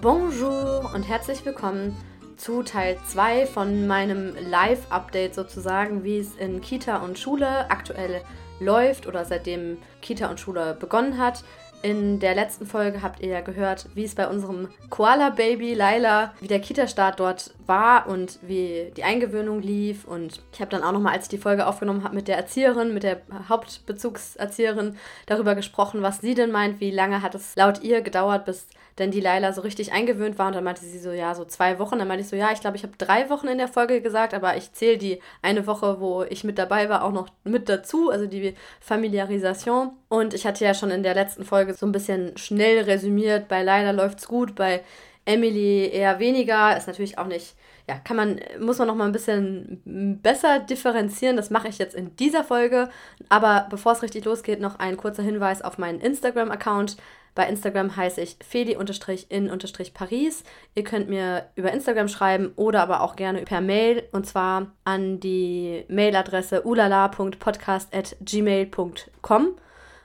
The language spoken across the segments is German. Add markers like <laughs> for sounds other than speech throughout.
Bonjour und herzlich willkommen zu Teil 2 von meinem Live-Update sozusagen, wie es in Kita und Schule aktuell läuft oder seitdem Kita und Schule begonnen hat. In der letzten Folge habt ihr ja gehört, wie es bei unserem Koala-Baby Laila, wie der Kita-Start dort war und wie die Eingewöhnung lief. Und ich habe dann auch nochmal, als ich die Folge aufgenommen habe, mit der Erzieherin, mit der Hauptbezugserzieherin darüber gesprochen, was sie denn meint, wie lange hat es laut ihr gedauert, bis denn die Laila so richtig eingewöhnt war. Und dann meinte sie so, ja, so zwei Wochen. Dann meinte ich so, ja, ich glaube, ich habe drei Wochen in der Folge gesagt, aber ich zähle die eine Woche, wo ich mit dabei war, auch noch mit dazu, also die Familiarisation. Und ich hatte ja schon in der letzten Folge so ein bisschen schnell resümiert, bei Laila läuft's gut, bei Emily eher weniger. Ist natürlich auch nicht ja, kann man, muss man noch mal ein bisschen besser differenzieren. Das mache ich jetzt in dieser Folge. Aber bevor es richtig losgeht, noch ein kurzer Hinweis auf meinen Instagram-Account. Bei Instagram heiße ich feli-in-paris. Ihr könnt mir über Instagram schreiben oder aber auch gerne per Mail und zwar an die Mailadresse ulala.podcast.gmail.com.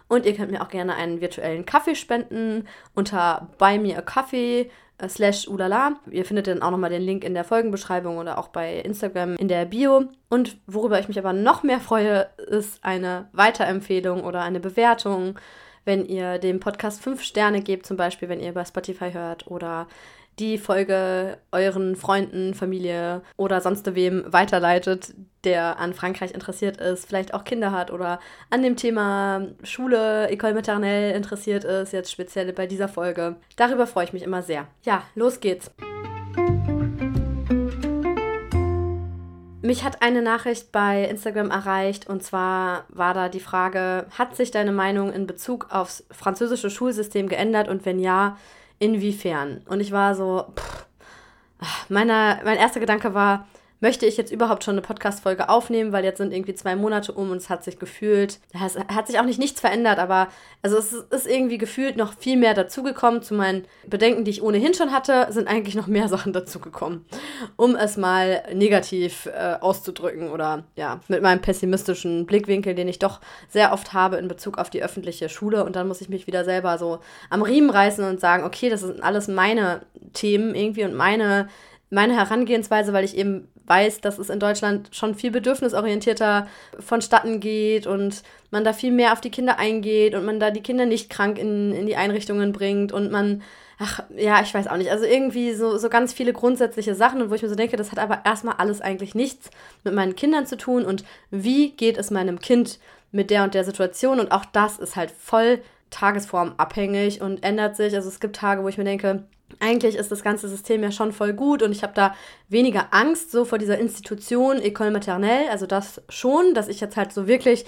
Und ihr könnt mir auch gerne einen virtuellen Kaffee spenden unter Buy Me a Coffee äh, ulala. Ihr findet dann auch nochmal den Link in der Folgenbeschreibung oder auch bei Instagram in der Bio. Und worüber ich mich aber noch mehr freue, ist eine Weiterempfehlung oder eine Bewertung wenn ihr dem Podcast fünf Sterne gebt, zum Beispiel, wenn ihr bei Spotify hört oder die Folge euren Freunden, Familie oder sonst wem weiterleitet, der an Frankreich interessiert ist, vielleicht auch Kinder hat oder an dem Thema Schule, École maternelle interessiert ist, jetzt speziell bei dieser Folge. Darüber freue ich mich immer sehr. Ja, los geht's. Mich hat eine Nachricht bei Instagram erreicht und zwar war da die Frage, hat sich deine Meinung in Bezug aufs französische Schulsystem geändert und wenn ja, inwiefern? Und ich war so, pff, meiner, mein erster Gedanke war, möchte ich jetzt überhaupt schon eine Podcast-Folge aufnehmen, weil jetzt sind irgendwie zwei Monate um und es hat sich gefühlt, es hat sich auch nicht nichts verändert, aber also es ist irgendwie gefühlt noch viel mehr dazugekommen. Zu meinen Bedenken, die ich ohnehin schon hatte, sind eigentlich noch mehr <laughs> Sachen dazugekommen, um es mal negativ äh, auszudrücken oder ja, mit meinem pessimistischen Blickwinkel, den ich doch sehr oft habe in Bezug auf die öffentliche Schule und dann muss ich mich wieder selber so am Riemen reißen und sagen, okay, das sind alles meine Themen irgendwie und meine meine Herangehensweise, weil ich eben weiß, dass es in Deutschland schon viel bedürfnisorientierter vonstatten geht und man da viel mehr auf die Kinder eingeht und man da die Kinder nicht krank in, in die Einrichtungen bringt und man, ach ja, ich weiß auch nicht, also irgendwie so, so ganz viele grundsätzliche Sachen und wo ich mir so denke, das hat aber erstmal alles eigentlich nichts mit meinen Kindern zu tun und wie geht es meinem Kind mit der und der Situation? Und auch das ist halt voll tagesformabhängig und ändert sich. Also es gibt Tage, wo ich mir denke, eigentlich ist das ganze System ja schon voll gut und ich habe da weniger Angst so vor dieser Institution École Maternelle, also das schon, dass ich jetzt halt so wirklich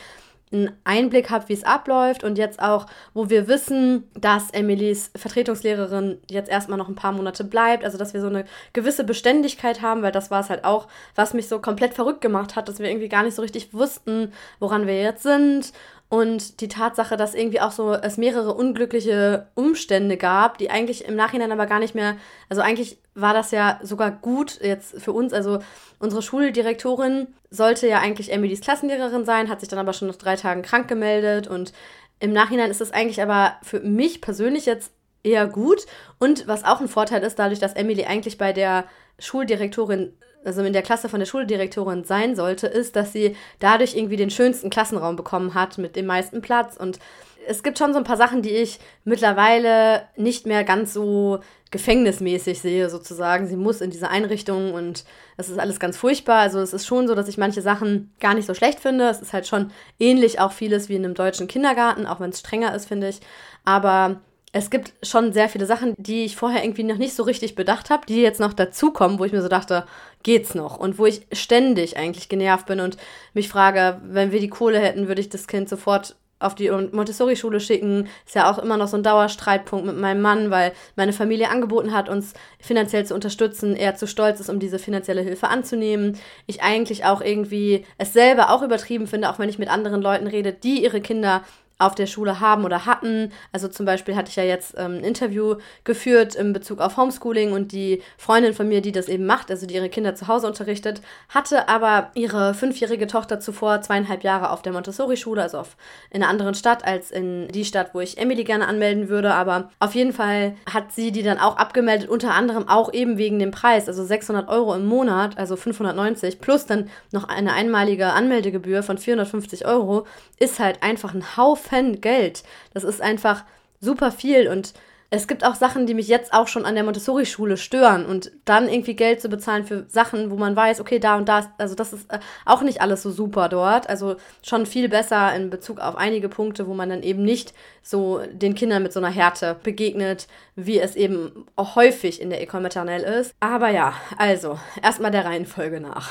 einen Einblick habe, wie es abläuft und jetzt auch, wo wir wissen, dass Emilys Vertretungslehrerin jetzt erstmal noch ein paar Monate bleibt, also dass wir so eine gewisse Beständigkeit haben, weil das war es halt auch, was mich so komplett verrückt gemacht hat, dass wir irgendwie gar nicht so richtig wussten, woran wir jetzt sind und die Tatsache, dass irgendwie auch so es mehrere unglückliche Umstände gab, die eigentlich im Nachhinein aber gar nicht mehr, also eigentlich war das ja sogar gut jetzt für uns. Also unsere Schuldirektorin sollte ja eigentlich Emilys Klassenlehrerin sein, hat sich dann aber schon nach drei Tagen krank gemeldet und im Nachhinein ist es eigentlich aber für mich persönlich jetzt eher gut. Und was auch ein Vorteil ist, dadurch, dass Emily eigentlich bei der Schuldirektorin also in der Klasse von der Schuldirektorin sein sollte, ist, dass sie dadurch irgendwie den schönsten Klassenraum bekommen hat mit dem meisten Platz. Und es gibt schon so ein paar Sachen, die ich mittlerweile nicht mehr ganz so gefängnismäßig sehe, sozusagen. Sie muss in diese Einrichtung und es ist alles ganz furchtbar. Also es ist schon so, dass ich manche Sachen gar nicht so schlecht finde. Es ist halt schon ähnlich auch vieles wie in einem deutschen Kindergarten, auch wenn es strenger ist, finde ich. Aber es gibt schon sehr viele Sachen, die ich vorher irgendwie noch nicht so richtig bedacht habe, die jetzt noch dazukommen, wo ich mir so dachte, geht's noch? Und wo ich ständig eigentlich genervt bin und mich frage, wenn wir die Kohle hätten, würde ich das Kind sofort auf die Montessori-Schule schicken. Ist ja auch immer noch so ein Dauerstreitpunkt mit meinem Mann, weil meine Familie angeboten hat, uns finanziell zu unterstützen. Er zu stolz ist, um diese finanzielle Hilfe anzunehmen. Ich eigentlich auch irgendwie es selber auch übertrieben finde, auch wenn ich mit anderen Leuten rede, die ihre Kinder auf der Schule haben oder hatten. Also zum Beispiel hatte ich ja jetzt ähm, ein Interview geführt in Bezug auf Homeschooling und die Freundin von mir, die das eben macht, also die ihre Kinder zu Hause unterrichtet, hatte aber ihre fünfjährige Tochter zuvor zweieinhalb Jahre auf der Montessori-Schule, also auf, in einer anderen Stadt als in die Stadt, wo ich Emily gerne anmelden würde. Aber auf jeden Fall hat sie die dann auch abgemeldet, unter anderem auch eben wegen dem Preis, also 600 Euro im Monat, also 590, plus dann noch eine einmalige Anmeldegebühr von 450 Euro, ist halt einfach ein Haufen Geld. Das ist einfach super viel und es gibt auch Sachen, die mich jetzt auch schon an der Montessori-Schule stören und dann irgendwie Geld zu bezahlen für Sachen, wo man weiß, okay, da und da, ist, also das ist äh, auch nicht alles so super dort. Also schon viel besser in Bezug auf einige Punkte, wo man dann eben nicht so den Kindern mit so einer Härte begegnet, wie es eben auch häufig in der Ecole Maternelle ist. Aber ja, also erstmal der Reihenfolge nach.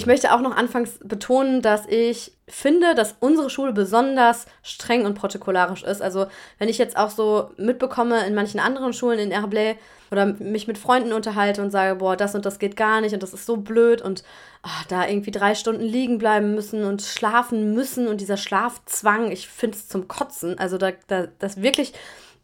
Ich möchte auch noch anfangs betonen, dass ich finde, dass unsere Schule besonders streng und protokollarisch ist. Also wenn ich jetzt auch so mitbekomme in manchen anderen Schulen in Herblay oder mich mit Freunden unterhalte und sage, boah, das und das geht gar nicht und das ist so blöd und ach, da irgendwie drei Stunden liegen bleiben müssen und schlafen müssen und dieser Schlafzwang, ich finde es zum Kotzen. Also da, da, das wirklich,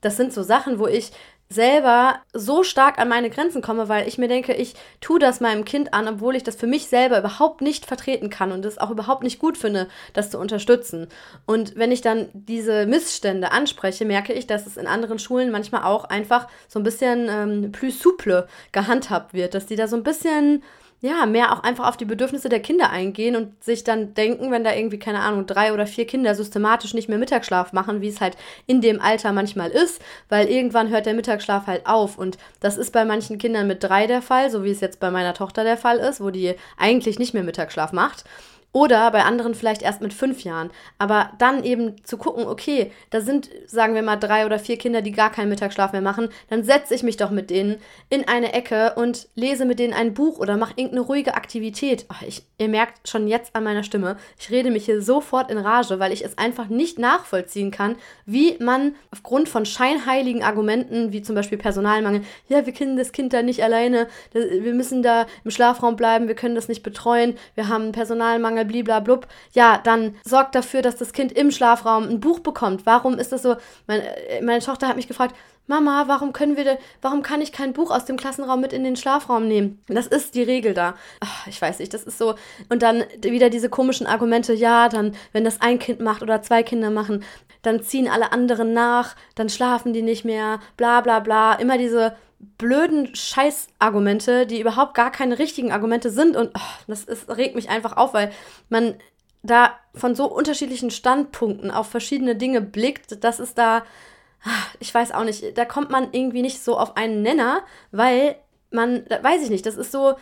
das sind so Sachen, wo ich selber so stark an meine Grenzen komme, weil ich mir denke, ich tue das meinem Kind an, obwohl ich das für mich selber überhaupt nicht vertreten kann und es auch überhaupt nicht gut finde, das zu unterstützen. Und wenn ich dann diese Missstände anspreche, merke ich, dass es in anderen Schulen manchmal auch einfach so ein bisschen ähm, plus souple gehandhabt wird, dass die da so ein bisschen ja, mehr auch einfach auf die Bedürfnisse der Kinder eingehen und sich dann denken, wenn da irgendwie, keine Ahnung, drei oder vier Kinder systematisch nicht mehr Mittagsschlaf machen, wie es halt in dem Alter manchmal ist, weil irgendwann hört der Mittagsschlaf halt auf. Und das ist bei manchen Kindern mit drei der Fall, so wie es jetzt bei meiner Tochter der Fall ist, wo die eigentlich nicht mehr Mittagsschlaf macht. Oder bei anderen vielleicht erst mit fünf Jahren. Aber dann eben zu gucken, okay, da sind, sagen wir mal, drei oder vier Kinder, die gar keinen Mittagsschlaf mehr machen, dann setze ich mich doch mit denen in eine Ecke und lese mit denen ein Buch oder mache irgendeine ruhige Aktivität. Ach, ich, ihr merkt schon jetzt an meiner Stimme, ich rede mich hier sofort in Rage, weil ich es einfach nicht nachvollziehen kann, wie man aufgrund von scheinheiligen Argumenten, wie zum Beispiel Personalmangel, ja, wir können das Kind da nicht alleine, wir müssen da im Schlafraum bleiben, wir können das nicht betreuen, wir haben Personalmangel, bliblablub, ja, dann sorgt dafür, dass das Kind im Schlafraum ein Buch bekommt. Warum ist das so? Meine, äh, meine Tochter hat mich gefragt, Mama, warum können wir, de, warum kann ich kein Buch aus dem Klassenraum mit in den Schlafraum nehmen? Das ist die Regel da. Ach, ich weiß nicht, das ist so. Und dann wieder diese komischen Argumente, ja, dann, wenn das ein Kind macht oder zwei Kinder machen, dann ziehen alle anderen nach, dann schlafen die nicht mehr, bla bla bla. Immer diese blöden Scheißargumente, die überhaupt gar keine richtigen Argumente sind. Und oh, das ist, regt mich einfach auf, weil man da von so unterschiedlichen Standpunkten auf verschiedene Dinge blickt, dass es da, ah, ich weiß auch nicht, da kommt man irgendwie nicht so auf einen Nenner, weil man, weiß ich nicht, das ist so,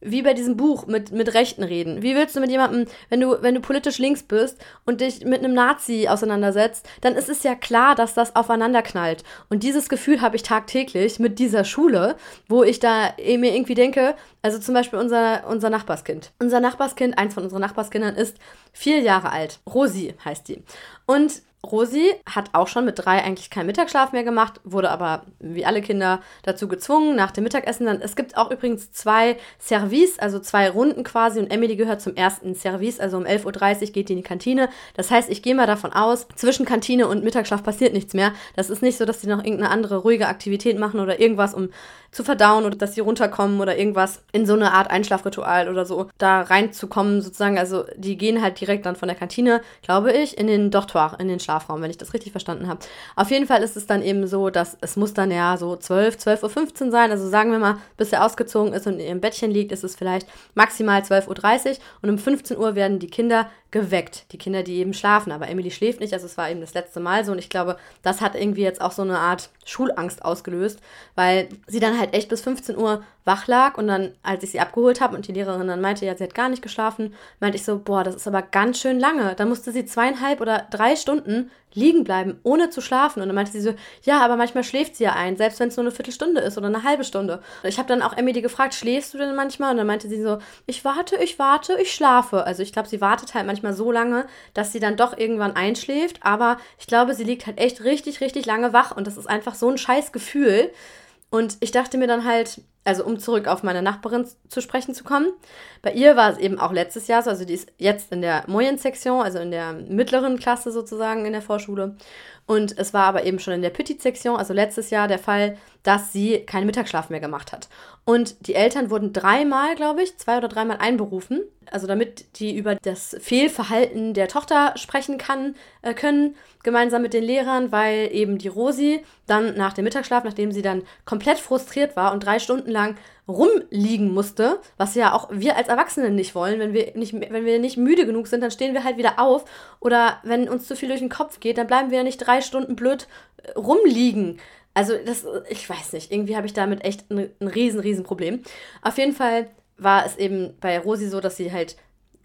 wie bei diesem Buch mit, mit Rechten reden. Wie willst du mit jemandem, wenn du, wenn du politisch links bist und dich mit einem Nazi auseinandersetzt, dann ist es ja klar, dass das aufeinander knallt. Und dieses Gefühl habe ich tagtäglich mit dieser Schule, wo ich da mir irgendwie denke, also zum Beispiel unser, unser Nachbarskind. Unser Nachbarskind, eins von unseren Nachbarskindern, ist vier Jahre alt. Rosi heißt die. Und Rosi hat auch schon mit drei eigentlich keinen Mittagsschlaf mehr gemacht, wurde aber wie alle Kinder dazu gezwungen nach dem Mittagessen. Dann, es gibt auch übrigens zwei Service, also zwei Runden quasi und Emily gehört zum ersten Service, also um 11.30 Uhr geht die in die Kantine. Das heißt, ich gehe mal davon aus, zwischen Kantine und Mittagsschlaf passiert nichts mehr. Das ist nicht so, dass sie noch irgendeine andere ruhige Aktivität machen oder irgendwas, um zu verdauen oder dass sie runterkommen oder irgendwas in so eine Art Einschlafritual oder so da reinzukommen sozusagen. Also die gehen halt direkt dann von der Kantine, glaube ich, in den Dortoir, in den Schlafraum, wenn ich das richtig verstanden habe. Auf jeden Fall ist es dann eben so, dass es muss dann ja so 12, 12.15 Uhr sein. Also sagen wir mal, bis er ausgezogen ist und in ihrem Bettchen liegt, ist es vielleicht maximal 12.30 Uhr und um 15 Uhr werden die Kinder geweckt. Die Kinder, die eben schlafen. Aber Emily schläft nicht, also es war eben das letzte Mal so. Und ich glaube, das hat irgendwie jetzt auch so eine Art Schulangst ausgelöst, weil sie dann halt echt bis 15 Uhr wach lag. Und dann, als ich sie abgeholt habe und die Lehrerin dann meinte, ja, sie hat gar nicht geschlafen, meinte ich so, boah, das ist aber ganz schön lange. Da musste sie zweieinhalb oder drei Stunden liegen bleiben, ohne zu schlafen. Und dann meinte sie so, ja, aber manchmal schläft sie ja ein, selbst wenn es nur eine Viertelstunde ist oder eine halbe Stunde. Und ich habe dann auch Emily gefragt, schläfst du denn manchmal? Und dann meinte sie so, ich warte, ich warte, ich schlafe. Also ich glaube, sie wartet halt manchmal so lange, dass sie dann doch irgendwann einschläft. Aber ich glaube, sie liegt halt echt richtig, richtig lange wach. Und das ist einfach so ein scheiß Gefühl. Und ich dachte mir dann halt, also um zurück auf meine Nachbarin zu sprechen zu kommen. Bei ihr war es eben auch letztes Jahr so, also die ist jetzt in der Moyen-Sektion, also in der mittleren Klasse sozusagen in der Vorschule. Und es war aber eben schon in der Petit-Sektion, also letztes Jahr, der Fall, dass sie keinen Mittagsschlaf mehr gemacht hat. Und die Eltern wurden dreimal, glaube ich, zwei oder dreimal einberufen, also damit die über das Fehlverhalten der Tochter sprechen kann, äh, können, gemeinsam mit den Lehrern, weil eben die Rosi dann nach dem Mittagsschlaf, nachdem sie dann komplett frustriert war und drei Stunden lang rumliegen musste, was ja auch wir als Erwachsene nicht wollen. Wenn wir nicht, wenn wir nicht müde genug sind, dann stehen wir halt wieder auf. Oder wenn uns zu viel durch den Kopf geht, dann bleiben wir ja nicht drei Stunden blöd äh, rumliegen. Also das, ich weiß nicht, irgendwie habe ich damit echt ein, ein riesen, riesen Problem. Auf jeden Fall war es eben bei Rosi so, dass sie halt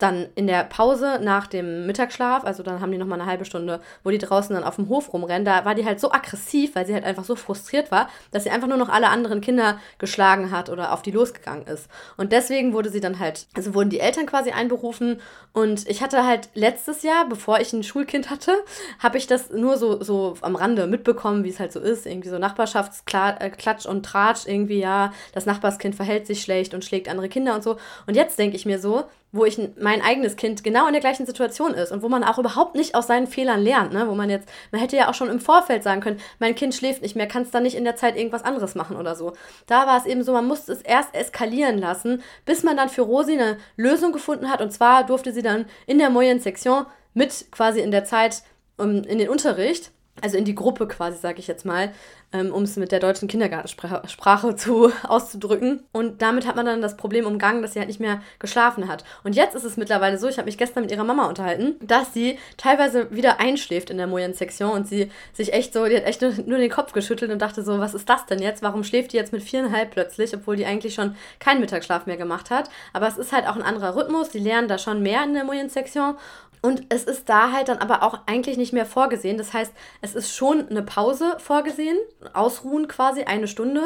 dann in der Pause nach dem Mittagsschlaf, also dann haben die nochmal eine halbe Stunde, wo die draußen dann auf dem Hof rumrennen, da war die halt so aggressiv, weil sie halt einfach so frustriert war, dass sie einfach nur noch alle anderen Kinder geschlagen hat oder auf die losgegangen ist. Und deswegen wurde sie dann halt, also wurden die Eltern quasi einberufen und ich hatte halt letztes Jahr, bevor ich ein Schulkind hatte, habe ich das nur so, so am Rande mitbekommen, wie es halt so ist, irgendwie so Nachbarschaftsklatsch und Tratsch, irgendwie ja, das Nachbarskind verhält sich schlecht und schlägt andere Kinder und so. Und jetzt denke ich mir so, wo ich mein eigenes Kind genau in der gleichen Situation ist und wo man auch überhaupt nicht aus seinen Fehlern lernt, ne? wo man jetzt, man hätte ja auch schon im Vorfeld sagen können, mein Kind schläft nicht mehr, kannst dann nicht in der Zeit irgendwas anderes machen oder so. Da war es eben so, man musste es erst eskalieren lassen, bis man dann für Rosi eine Lösung gefunden hat und zwar durfte sie dann in der Moyen-Sektion mit quasi in der Zeit um, in den Unterricht also in die Gruppe quasi, sage ich jetzt mal, ähm, um es mit der deutschen Kindergartensprache zu, <laughs> auszudrücken. Und damit hat man dann das Problem umgangen, dass sie halt nicht mehr geschlafen hat. Und jetzt ist es mittlerweile so, ich habe mich gestern mit ihrer Mama unterhalten, dass sie teilweise wieder einschläft in der Moyen-Sektion und sie sich echt so, die hat echt nur, nur, den Kopf geschüttelt und dachte so, was ist das denn jetzt? Warum schläft die jetzt mit viereinhalb plötzlich, obwohl die eigentlich schon keinen Mittagsschlaf mehr gemacht hat? Aber es ist halt auch ein anderer Rhythmus, die lernen da schon mehr in der Moyen-Sektion und es ist da halt dann aber auch eigentlich nicht mehr vorgesehen. Das heißt, es ist schon eine Pause vorgesehen, ausruhen quasi, eine Stunde.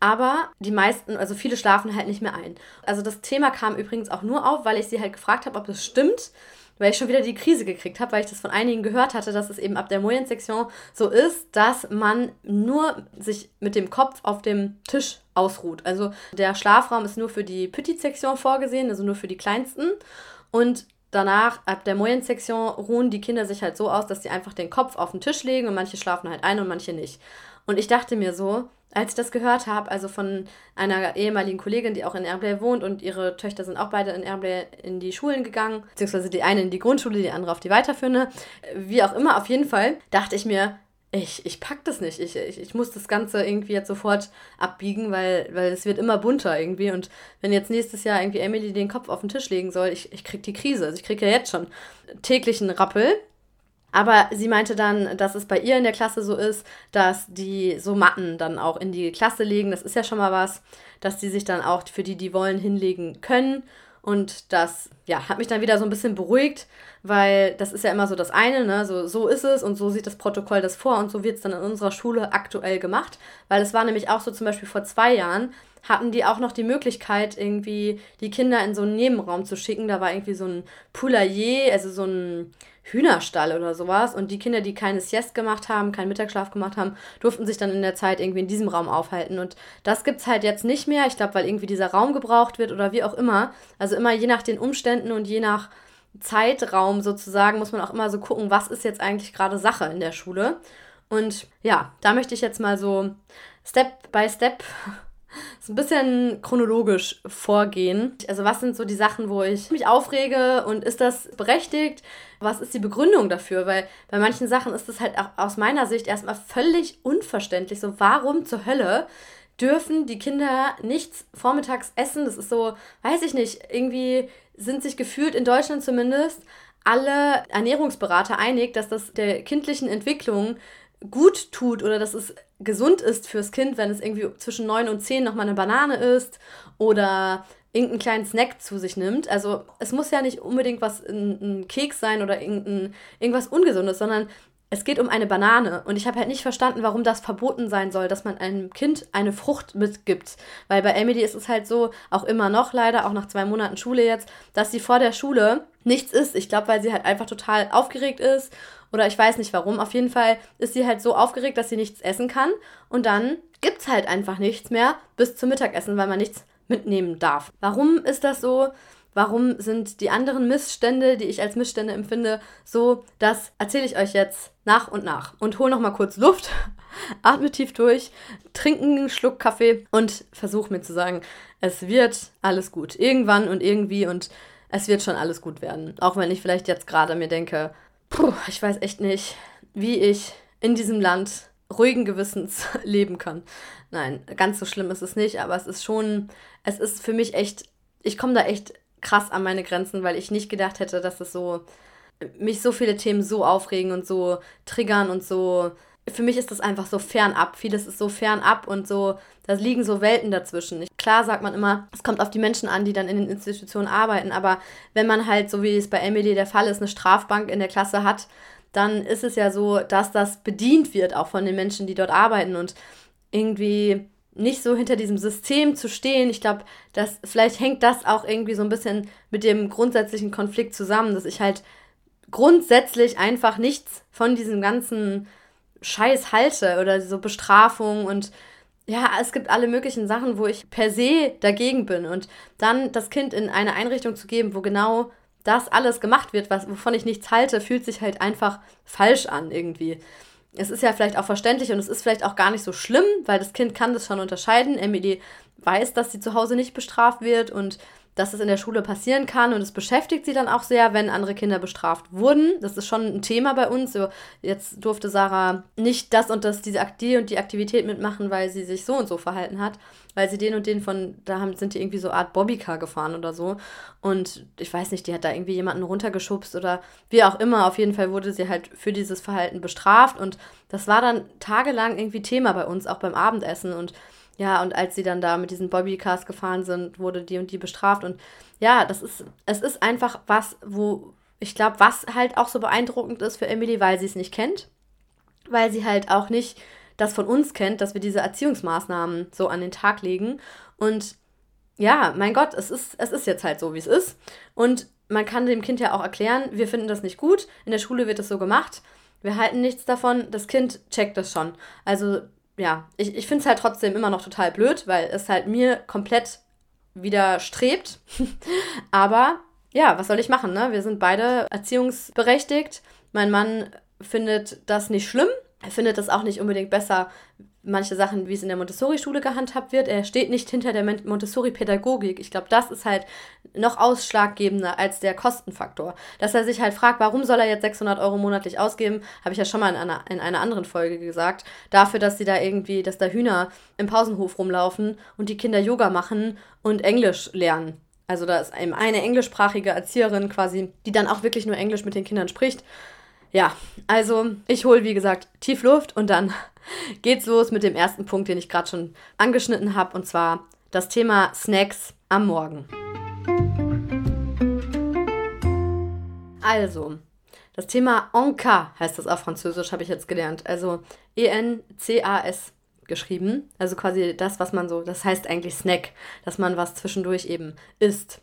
Aber die meisten, also viele schlafen halt nicht mehr ein. Also das Thema kam übrigens auch nur auf, weil ich sie halt gefragt habe, ob es stimmt, weil ich schon wieder die Krise gekriegt habe, weil ich das von einigen gehört hatte, dass es eben ab der Moyen-Sektion so ist, dass man nur sich mit dem Kopf auf dem Tisch ausruht. Also der Schlafraum ist nur für die Petit-Sektion vorgesehen, also nur für die Kleinsten. Und danach, ab der Moyen-Sektion, ruhen die Kinder sich halt so aus, dass sie einfach den Kopf auf den Tisch legen und manche schlafen halt ein und manche nicht. Und ich dachte mir so, als ich das gehört habe, also von einer ehemaligen Kollegin, die auch in Erblay wohnt und ihre Töchter sind auch beide in Erblay in die Schulen gegangen, beziehungsweise die eine in die Grundschule, die andere auf die weiterführende, wie auch immer, auf jeden Fall, dachte ich mir, ich, ich pack das nicht. Ich, ich, ich muss das Ganze irgendwie jetzt sofort abbiegen, weil, weil es wird immer bunter irgendwie. Und wenn jetzt nächstes Jahr irgendwie Emily den Kopf auf den Tisch legen soll, ich, ich krieg die Krise. Also ich krieg ja jetzt schon täglichen Rappel. Aber sie meinte dann, dass es bei ihr in der Klasse so ist, dass die so Matten dann auch in die Klasse legen. Das ist ja schon mal was, dass die sich dann auch für die, die wollen, hinlegen können. Und das ja, hat mich dann wieder so ein bisschen beruhigt, weil das ist ja immer so das eine, ne? so, so ist es und so sieht das Protokoll das vor und so wird es dann in unserer Schule aktuell gemacht. Weil es war nämlich auch so zum Beispiel vor zwei Jahren, hatten die auch noch die Möglichkeit, irgendwie die Kinder in so einen Nebenraum zu schicken. Da war irgendwie so ein Poulailler, also so ein Hühnerstall oder sowas. Und die Kinder, die keine Sieste gemacht haben, keinen Mittagsschlaf gemacht haben, durften sich dann in der Zeit irgendwie in diesem Raum aufhalten. Und das gibt es halt jetzt nicht mehr. Ich glaube, weil irgendwie dieser Raum gebraucht wird oder wie auch immer. Also immer je nach den Umständen und je nach Zeitraum sozusagen muss man auch immer so gucken, was ist jetzt eigentlich gerade Sache in der Schule. Und ja, da möchte ich jetzt mal so Step by Step <laughs> so ein bisschen chronologisch vorgehen. Also was sind so die Sachen, wo ich mich aufrege und ist das berechtigt? Was ist die Begründung dafür? Weil bei manchen Sachen ist das halt auch aus meiner Sicht erstmal völlig unverständlich. So, warum zur Hölle dürfen die Kinder nichts vormittags essen? Das ist so, weiß ich nicht, irgendwie sind sich gefühlt in Deutschland zumindest alle Ernährungsberater einig, dass das der kindlichen Entwicklung gut tut oder dass es gesund ist fürs Kind, wenn es irgendwie zwischen 9 und 10 nochmal eine Banane isst oder irgendeinen kleinen Snack zu sich nimmt. Also es muss ja nicht unbedingt was ein, ein Keks sein oder irgendein, irgendwas Ungesundes, sondern es geht um eine Banane und ich habe halt nicht verstanden, warum das verboten sein soll, dass man einem Kind eine Frucht mitgibt. Weil bei Emily ist es halt so, auch immer noch leider, auch nach zwei Monaten Schule jetzt, dass sie vor der Schule nichts isst. Ich glaube, weil sie halt einfach total aufgeregt ist oder ich weiß nicht warum. Auf jeden Fall ist sie halt so aufgeregt, dass sie nichts essen kann. Und dann gibt es halt einfach nichts mehr bis zum Mittagessen, weil man nichts mitnehmen darf. Warum ist das so? Warum sind die anderen Missstände, die ich als Missstände empfinde, so? Das erzähle ich euch jetzt nach und nach. Und hol noch mal kurz Luft, <laughs> atme tief durch, trinke einen Schluck Kaffee und versuche mir zu sagen, es wird alles gut. Irgendwann und irgendwie und es wird schon alles gut werden. Auch wenn ich vielleicht jetzt gerade mir denke, puh, ich weiß echt nicht, wie ich in diesem Land ruhigen Gewissens <laughs> leben kann. Nein, ganz so schlimm ist es nicht, aber es ist schon, es ist für mich echt, ich komme da echt krass an meine Grenzen, weil ich nicht gedacht hätte, dass es so mich so viele Themen so aufregen und so triggern und so. Für mich ist das einfach so fernab. Vieles ist so fernab und so, da liegen so Welten dazwischen. Klar sagt man immer, es kommt auf die Menschen an, die dann in den Institutionen arbeiten, aber wenn man halt, so wie es bei Emily der Fall ist, eine Strafbank in der Klasse hat, dann ist es ja so, dass das bedient wird, auch von den Menschen, die dort arbeiten und irgendwie nicht so hinter diesem System zu stehen. Ich glaube, dass vielleicht hängt das auch irgendwie so ein bisschen mit dem grundsätzlichen Konflikt zusammen, dass ich halt grundsätzlich einfach nichts von diesem ganzen Scheiß halte oder so Bestrafung und ja, es gibt alle möglichen Sachen, wo ich per se dagegen bin und dann das Kind in eine Einrichtung zu geben, wo genau das alles gemacht wird, was, wovon ich nichts halte, fühlt sich halt einfach falsch an irgendwie es ist ja vielleicht auch verständlich und es ist vielleicht auch gar nicht so schlimm, weil das Kind kann das schon unterscheiden. Emily weiß, dass sie zu Hause nicht bestraft wird und dass es in der Schule passieren kann und es beschäftigt sie dann auch sehr, wenn andere Kinder bestraft wurden. Das ist schon ein Thema bei uns. So, jetzt durfte Sarah nicht das und das, diese die und die Aktivität mitmachen, weil sie sich so und so verhalten hat, weil sie den und den von, da haben, sind die irgendwie so Art Bobbycar gefahren oder so. Und ich weiß nicht, die hat da irgendwie jemanden runtergeschubst oder wie auch immer. Auf jeden Fall wurde sie halt für dieses Verhalten bestraft und das war dann tagelang irgendwie Thema bei uns, auch beim Abendessen und ja, und als sie dann da mit diesen Bobbycars gefahren sind, wurde die und die bestraft. Und ja, das ist, es ist einfach was, wo ich glaube, was halt auch so beeindruckend ist für Emily, weil sie es nicht kennt, weil sie halt auch nicht das von uns kennt, dass wir diese Erziehungsmaßnahmen so an den Tag legen. Und ja, mein Gott, es ist, es ist jetzt halt so, wie es ist. Und man kann dem Kind ja auch erklären, wir finden das nicht gut, in der Schule wird das so gemacht, wir halten nichts davon, das Kind checkt das schon. Also ja, ich, ich finde es halt trotzdem immer noch total blöd, weil es halt mir komplett widerstrebt. <laughs> Aber ja, was soll ich machen, ne? Wir sind beide erziehungsberechtigt. Mein Mann findet das nicht schlimm. Er findet das auch nicht unbedingt besser, manche Sachen, wie es in der Montessori-Schule gehandhabt wird. Er steht nicht hinter der Montessori-Pädagogik. Ich glaube, das ist halt noch ausschlaggebender als der Kostenfaktor. Dass er sich halt fragt, warum soll er jetzt 600 Euro monatlich ausgeben, habe ich ja schon mal in einer, in einer anderen Folge gesagt, dafür, dass sie da irgendwie, dass da Hühner im Pausenhof rumlaufen und die Kinder Yoga machen und Englisch lernen. Also da ist eben eine englischsprachige Erzieherin quasi, die dann auch wirklich nur Englisch mit den Kindern spricht. Ja, also ich hole, wie gesagt, tief Luft und dann <laughs> geht's los mit dem ersten Punkt, den ich gerade schon angeschnitten habe, und zwar das Thema Snacks am Morgen. Also, das Thema Enca heißt das auf Französisch, habe ich jetzt gelernt. Also E-N-C-A-S geschrieben. Also quasi das, was man so, das heißt eigentlich Snack, dass man was zwischendurch eben isst.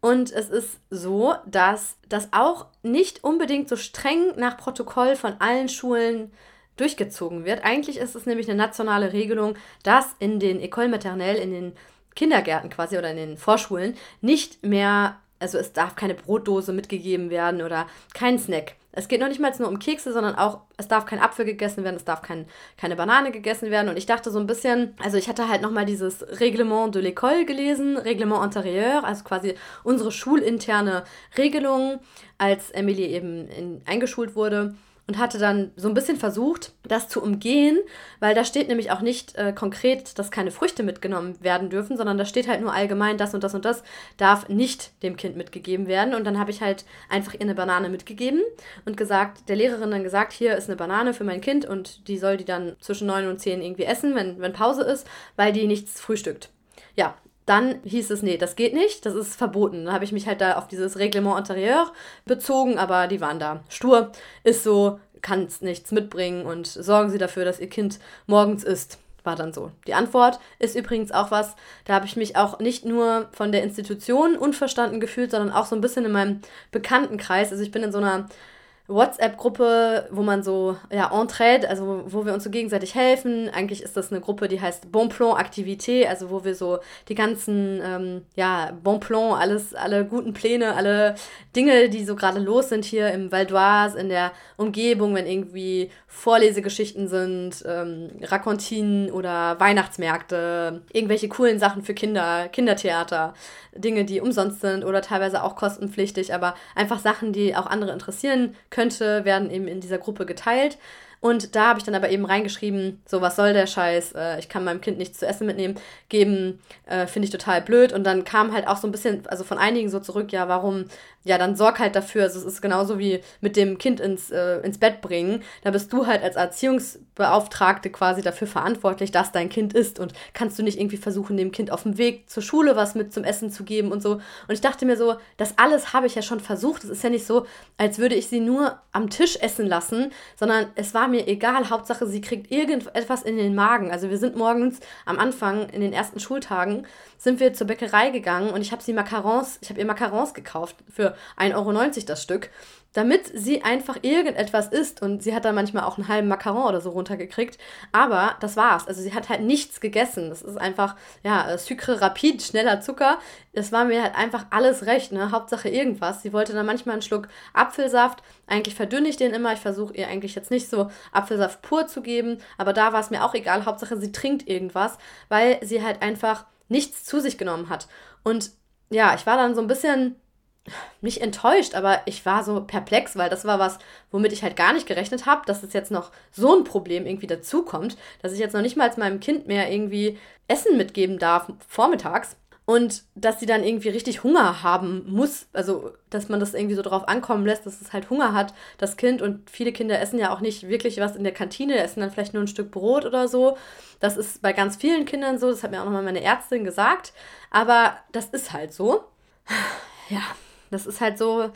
Und es ist so, dass das auch nicht unbedingt so streng nach Protokoll von allen Schulen durchgezogen wird. Eigentlich ist es nämlich eine nationale Regelung, dass in den École maternelle, in den Kindergärten quasi oder in den Vorschulen nicht mehr, also es darf keine Brotdose mitgegeben werden oder kein Snack. Es geht noch nicht mal nur um Kekse, sondern auch, es darf kein Apfel gegessen werden, es darf kein, keine Banane gegessen werden. Und ich dachte so ein bisschen, also ich hatte halt nochmal dieses Reglement de l'école gelesen, Reglement intérieur, also quasi unsere schulinterne Regelung, als Emily eben in, eingeschult wurde und hatte dann so ein bisschen versucht, das zu umgehen, weil da steht nämlich auch nicht äh, konkret, dass keine Früchte mitgenommen werden dürfen, sondern da steht halt nur allgemein, das und das und das darf nicht dem Kind mitgegeben werden. Und dann habe ich halt einfach ihr eine Banane mitgegeben und gesagt, der Lehrerin dann gesagt, hier ist eine Banane für mein Kind und die soll die dann zwischen 9 und 10 irgendwie essen, wenn, wenn Pause ist, weil die nichts frühstückt. Ja, dann hieß es, nee, das geht nicht, das ist verboten. Dann habe ich mich halt da auf dieses Reglement intérieur bezogen, aber die waren da stur, ist so, kann nichts mitbringen und sorgen Sie dafür, dass Ihr Kind morgens isst. War dann so. Die Antwort ist übrigens auch was, da habe ich mich auch nicht nur von der Institution unverstanden gefühlt, sondern auch so ein bisschen in meinem Bekanntenkreis. Also ich bin in so einer WhatsApp-Gruppe, wo man so, ja, Entraide, also wo wir uns so gegenseitig helfen. Eigentlich ist das eine Gruppe, die heißt Bon Plan Activité, also wo wir so die ganzen, ähm, ja, Bon Plan, alles, alle guten Pläne, alle Dinge, die so gerade los sind hier im Val d'Oise, in der Umgebung, wenn irgendwie Vorlesegeschichten sind, ähm, Racontinen oder Weihnachtsmärkte, irgendwelche coolen Sachen für Kinder, Kindertheater, Dinge, die umsonst sind oder teilweise auch kostenpflichtig, aber einfach Sachen, die auch andere interessieren könnte, werden eben in dieser Gruppe geteilt. Und da habe ich dann aber eben reingeschrieben, so was soll der Scheiß, äh, ich kann meinem Kind nichts zu essen mitnehmen, geben, äh, finde ich total blöd. Und dann kam halt auch so ein bisschen, also von einigen so zurück, ja, warum, ja, dann sorg halt dafür. Also es ist genauso wie mit dem Kind ins, äh, ins Bett bringen. Da bist du halt als Erziehungsbeauftragte quasi dafür verantwortlich, dass dein Kind isst. Und kannst du nicht irgendwie versuchen, dem Kind auf dem Weg zur Schule was mit zum Essen zu geben und so. Und ich dachte mir so, das alles habe ich ja schon versucht. Es ist ja nicht so, als würde ich sie nur am Tisch essen lassen, sondern es war mir egal. Hauptsache, sie kriegt irgendetwas in den Magen. Also wir sind morgens am Anfang, in den ersten Schultagen, sind wir zur Bäckerei gegangen und ich habe sie Macarons, ich habe ihr Macarons gekauft für 1,90 Euro das Stück, damit sie einfach irgendetwas isst. Und sie hat dann manchmal auch einen halben Macaron oder so runtergekriegt. Aber das war's. Also sie hat halt nichts gegessen. Das ist einfach, ja, Sucre rapid, schneller Zucker. Es war mir halt einfach alles recht, ne? Hauptsache irgendwas. Sie wollte dann manchmal einen Schluck Apfelsaft. Eigentlich verdünne ich den immer. Ich versuche ihr eigentlich jetzt nicht so Apfelsaft pur zu geben. Aber da war es mir auch egal. Hauptsache sie trinkt irgendwas, weil sie halt einfach nichts zu sich genommen hat. Und ja, ich war dann so ein bisschen nicht enttäuscht, aber ich war so perplex, weil das war was, womit ich halt gar nicht gerechnet habe, dass es jetzt noch so ein Problem irgendwie dazukommt, dass ich jetzt noch nicht mal meinem Kind mehr irgendwie Essen mitgeben darf vormittags und dass sie dann irgendwie richtig Hunger haben muss, also dass man das irgendwie so drauf ankommen lässt, dass es halt Hunger hat, das Kind und viele Kinder essen ja auch nicht wirklich was in der Kantine, essen dann vielleicht nur ein Stück Brot oder so. Das ist bei ganz vielen Kindern so, das hat mir auch nochmal meine Ärztin gesagt, aber das ist halt so. Ja, das ist halt so,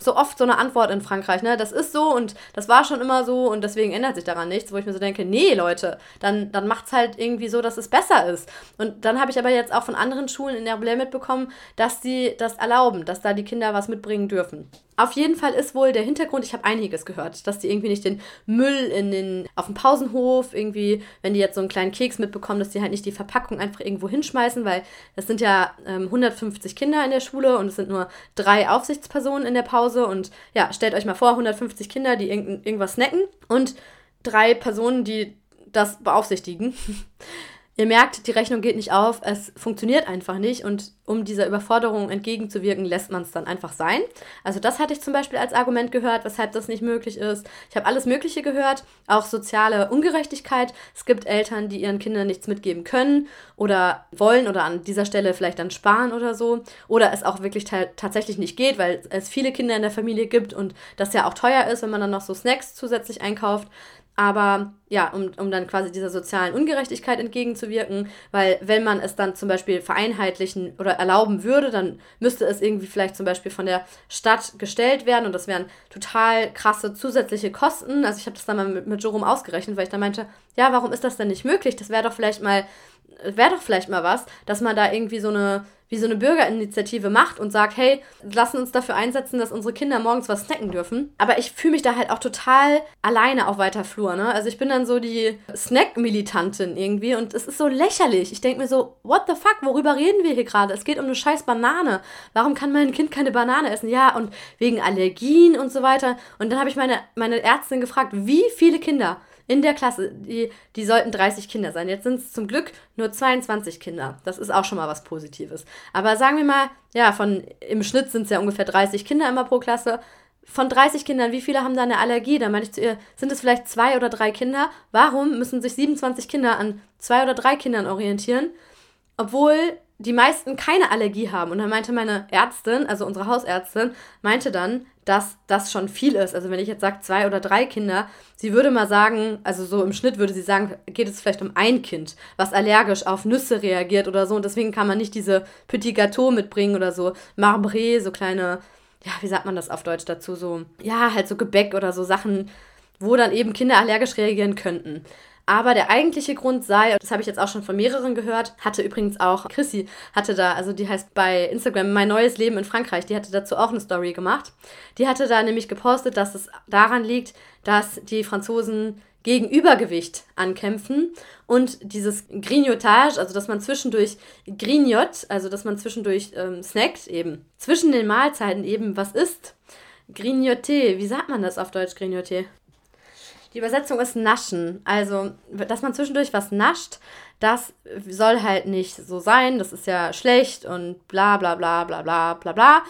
so oft so eine Antwort in Frankreich, ne? Das ist so und das war schon immer so und deswegen ändert sich daran nichts, wo ich mir so denke, nee, Leute, dann, dann macht's halt irgendwie so, dass es besser ist. Und dann habe ich aber jetzt auch von anderen Schulen in Herblay mitbekommen, dass sie das erlauben, dass da die Kinder was mitbringen dürfen. Auf jeden Fall ist wohl der Hintergrund, ich habe einiges gehört, dass die irgendwie nicht den Müll in den, auf dem Pausenhof, irgendwie, wenn die jetzt so einen kleinen Keks mitbekommen, dass die halt nicht die Verpackung einfach irgendwo hinschmeißen, weil das sind ja ähm, 150 Kinder in der Schule und es sind nur drei Aufsichtspersonen in der Pause. Und ja, stellt euch mal vor, 150 Kinder, die irgend, irgendwas snacken und drei Personen, die das beaufsichtigen. <laughs> Ihr merkt, die Rechnung geht nicht auf, es funktioniert einfach nicht und um dieser Überforderung entgegenzuwirken, lässt man es dann einfach sein. Also das hatte ich zum Beispiel als Argument gehört, weshalb das nicht möglich ist. Ich habe alles Mögliche gehört, auch soziale Ungerechtigkeit. Es gibt Eltern, die ihren Kindern nichts mitgeben können oder wollen oder an dieser Stelle vielleicht dann sparen oder so. Oder es auch wirklich tatsächlich nicht geht, weil es viele Kinder in der Familie gibt und das ja auch teuer ist, wenn man dann noch so Snacks zusätzlich einkauft. Aber ja, um, um dann quasi dieser sozialen Ungerechtigkeit entgegenzuwirken, weil wenn man es dann zum Beispiel vereinheitlichen oder erlauben würde, dann müsste es irgendwie vielleicht zum Beispiel von der Stadt gestellt werden und das wären total krasse zusätzliche Kosten. Also ich habe das dann mal mit, mit Jerome ausgerechnet, weil ich dann meinte, ja, warum ist das denn nicht möglich? Das wäre doch vielleicht mal, wäre doch vielleicht mal was, dass man da irgendwie so eine wie so eine Bürgerinitiative macht und sagt, hey, lassen uns dafür einsetzen, dass unsere Kinder morgens was snacken dürfen. Aber ich fühle mich da halt auch total alleine auf weiter Flur, ne? Also ich bin dann so die Snack-Militantin irgendwie und es ist so lächerlich. Ich denke mir so, what the fuck, worüber reden wir hier gerade? Es geht um eine scheiß Banane. Warum kann mein Kind keine Banane essen? Ja, und wegen Allergien und so weiter. Und dann habe ich meine, meine Ärztin gefragt, wie viele Kinder in der Klasse, die, die sollten 30 Kinder sein. Jetzt sind es zum Glück nur 22 Kinder. Das ist auch schon mal was Positives. Aber sagen wir mal, ja, von im Schnitt sind es ja ungefähr 30 Kinder immer pro Klasse. Von 30 Kindern, wie viele haben da eine Allergie? Da meine ich zu ihr, sind es vielleicht zwei oder drei Kinder? Warum müssen sich 27 Kinder an zwei oder drei Kindern orientieren? Obwohl die meisten keine Allergie haben. Und dann meinte meine Ärztin, also unsere Hausärztin, meinte dann, dass das schon viel ist. Also wenn ich jetzt sage zwei oder drei Kinder, sie würde mal sagen, also so im Schnitt würde sie sagen, geht es vielleicht um ein Kind, was allergisch auf Nüsse reagiert oder so. Und deswegen kann man nicht diese Petit Gâteau mitbringen oder so Marbré, so kleine, ja, wie sagt man das auf Deutsch dazu, so, ja, halt so Gebäck oder so Sachen, wo dann eben Kinder allergisch reagieren könnten. Aber der eigentliche Grund sei, das habe ich jetzt auch schon von mehreren gehört, hatte übrigens auch Chrissy, hatte da, also die heißt bei Instagram Mein neues Leben in Frankreich, die hatte dazu auch eine Story gemacht. Die hatte da nämlich gepostet, dass es daran liegt, dass die Franzosen gegen Übergewicht ankämpfen und dieses Grignotage, also dass man zwischendurch grignot, also dass man zwischendurch ähm, snackt eben, zwischen den Mahlzeiten eben was isst. Grignoter, wie sagt man das auf Deutsch, Grignoter? Die Übersetzung ist naschen. Also, dass man zwischendurch was nascht, das soll halt nicht so sein. Das ist ja schlecht und bla bla bla bla bla bla bla.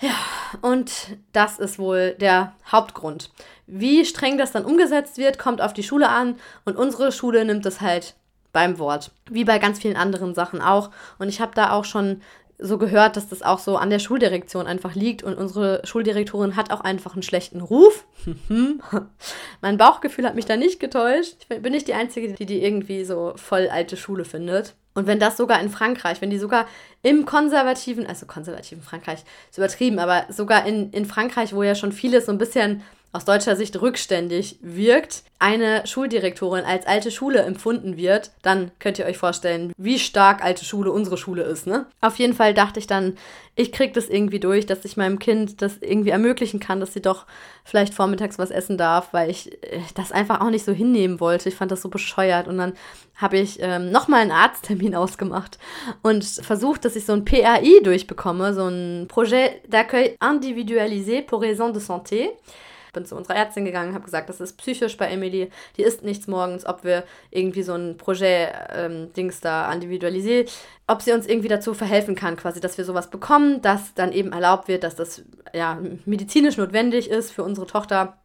Ja, und das ist wohl der Hauptgrund. Wie streng das dann umgesetzt wird, kommt auf die Schule an und unsere Schule nimmt es halt beim Wort. Wie bei ganz vielen anderen Sachen auch. Und ich habe da auch schon so gehört, dass das auch so an der Schuldirektion einfach liegt und unsere Schuldirektorin hat auch einfach einen schlechten Ruf. <laughs> mein Bauchgefühl hat mich da nicht getäuscht. Ich bin nicht die Einzige, die die irgendwie so voll alte Schule findet. Und wenn das sogar in Frankreich, wenn die sogar im konservativen, also konservativen Frankreich, ist übertrieben, aber sogar in, in Frankreich, wo ja schon vieles so ein bisschen aus deutscher Sicht rückständig wirkt, eine Schuldirektorin als alte Schule empfunden wird, dann könnt ihr euch vorstellen, wie stark alte Schule unsere Schule ist. Ne? Auf jeden Fall dachte ich dann, ich kriege das irgendwie durch, dass ich meinem Kind das irgendwie ermöglichen kann, dass sie doch vielleicht vormittags was essen darf, weil ich äh, das einfach auch nicht so hinnehmen wollte. Ich fand das so bescheuert. Und dann habe ich ähm, nochmal einen Arzttermin <laughs> ausgemacht und versucht, dass ich so ein PAI durchbekomme, so ein Projet d'accueil individualisé pour raison de santé bin zu unserer Ärztin gegangen, habe gesagt, das ist psychisch bei Emily, die isst nichts morgens, ob wir irgendwie so ein Projekt-Dings ähm, da individualisieren, ob sie uns irgendwie dazu verhelfen kann, quasi, dass wir sowas bekommen, dass dann eben erlaubt wird, dass das ja medizinisch notwendig ist für unsere Tochter,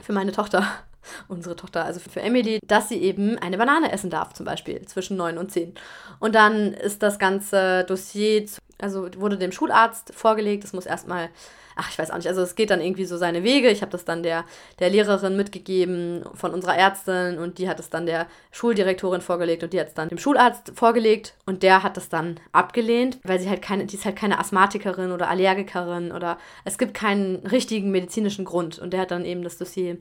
für meine Tochter <laughs> unsere Tochter, also für Emily, dass sie eben eine Banane essen darf, zum Beispiel zwischen 9 und 10. Und dann ist das ganze Dossier, also wurde dem Schularzt vorgelegt, es muss erstmal ach, ich weiß auch nicht, also es geht dann irgendwie so seine Wege. Ich habe das dann der, der Lehrerin mitgegeben von unserer Ärztin und die hat es dann der Schuldirektorin vorgelegt und die hat es dann dem Schularzt vorgelegt und der hat das dann abgelehnt, weil sie halt keine, die ist halt keine Asthmatikerin oder Allergikerin oder es gibt keinen richtigen medizinischen Grund und der hat dann eben das Dossier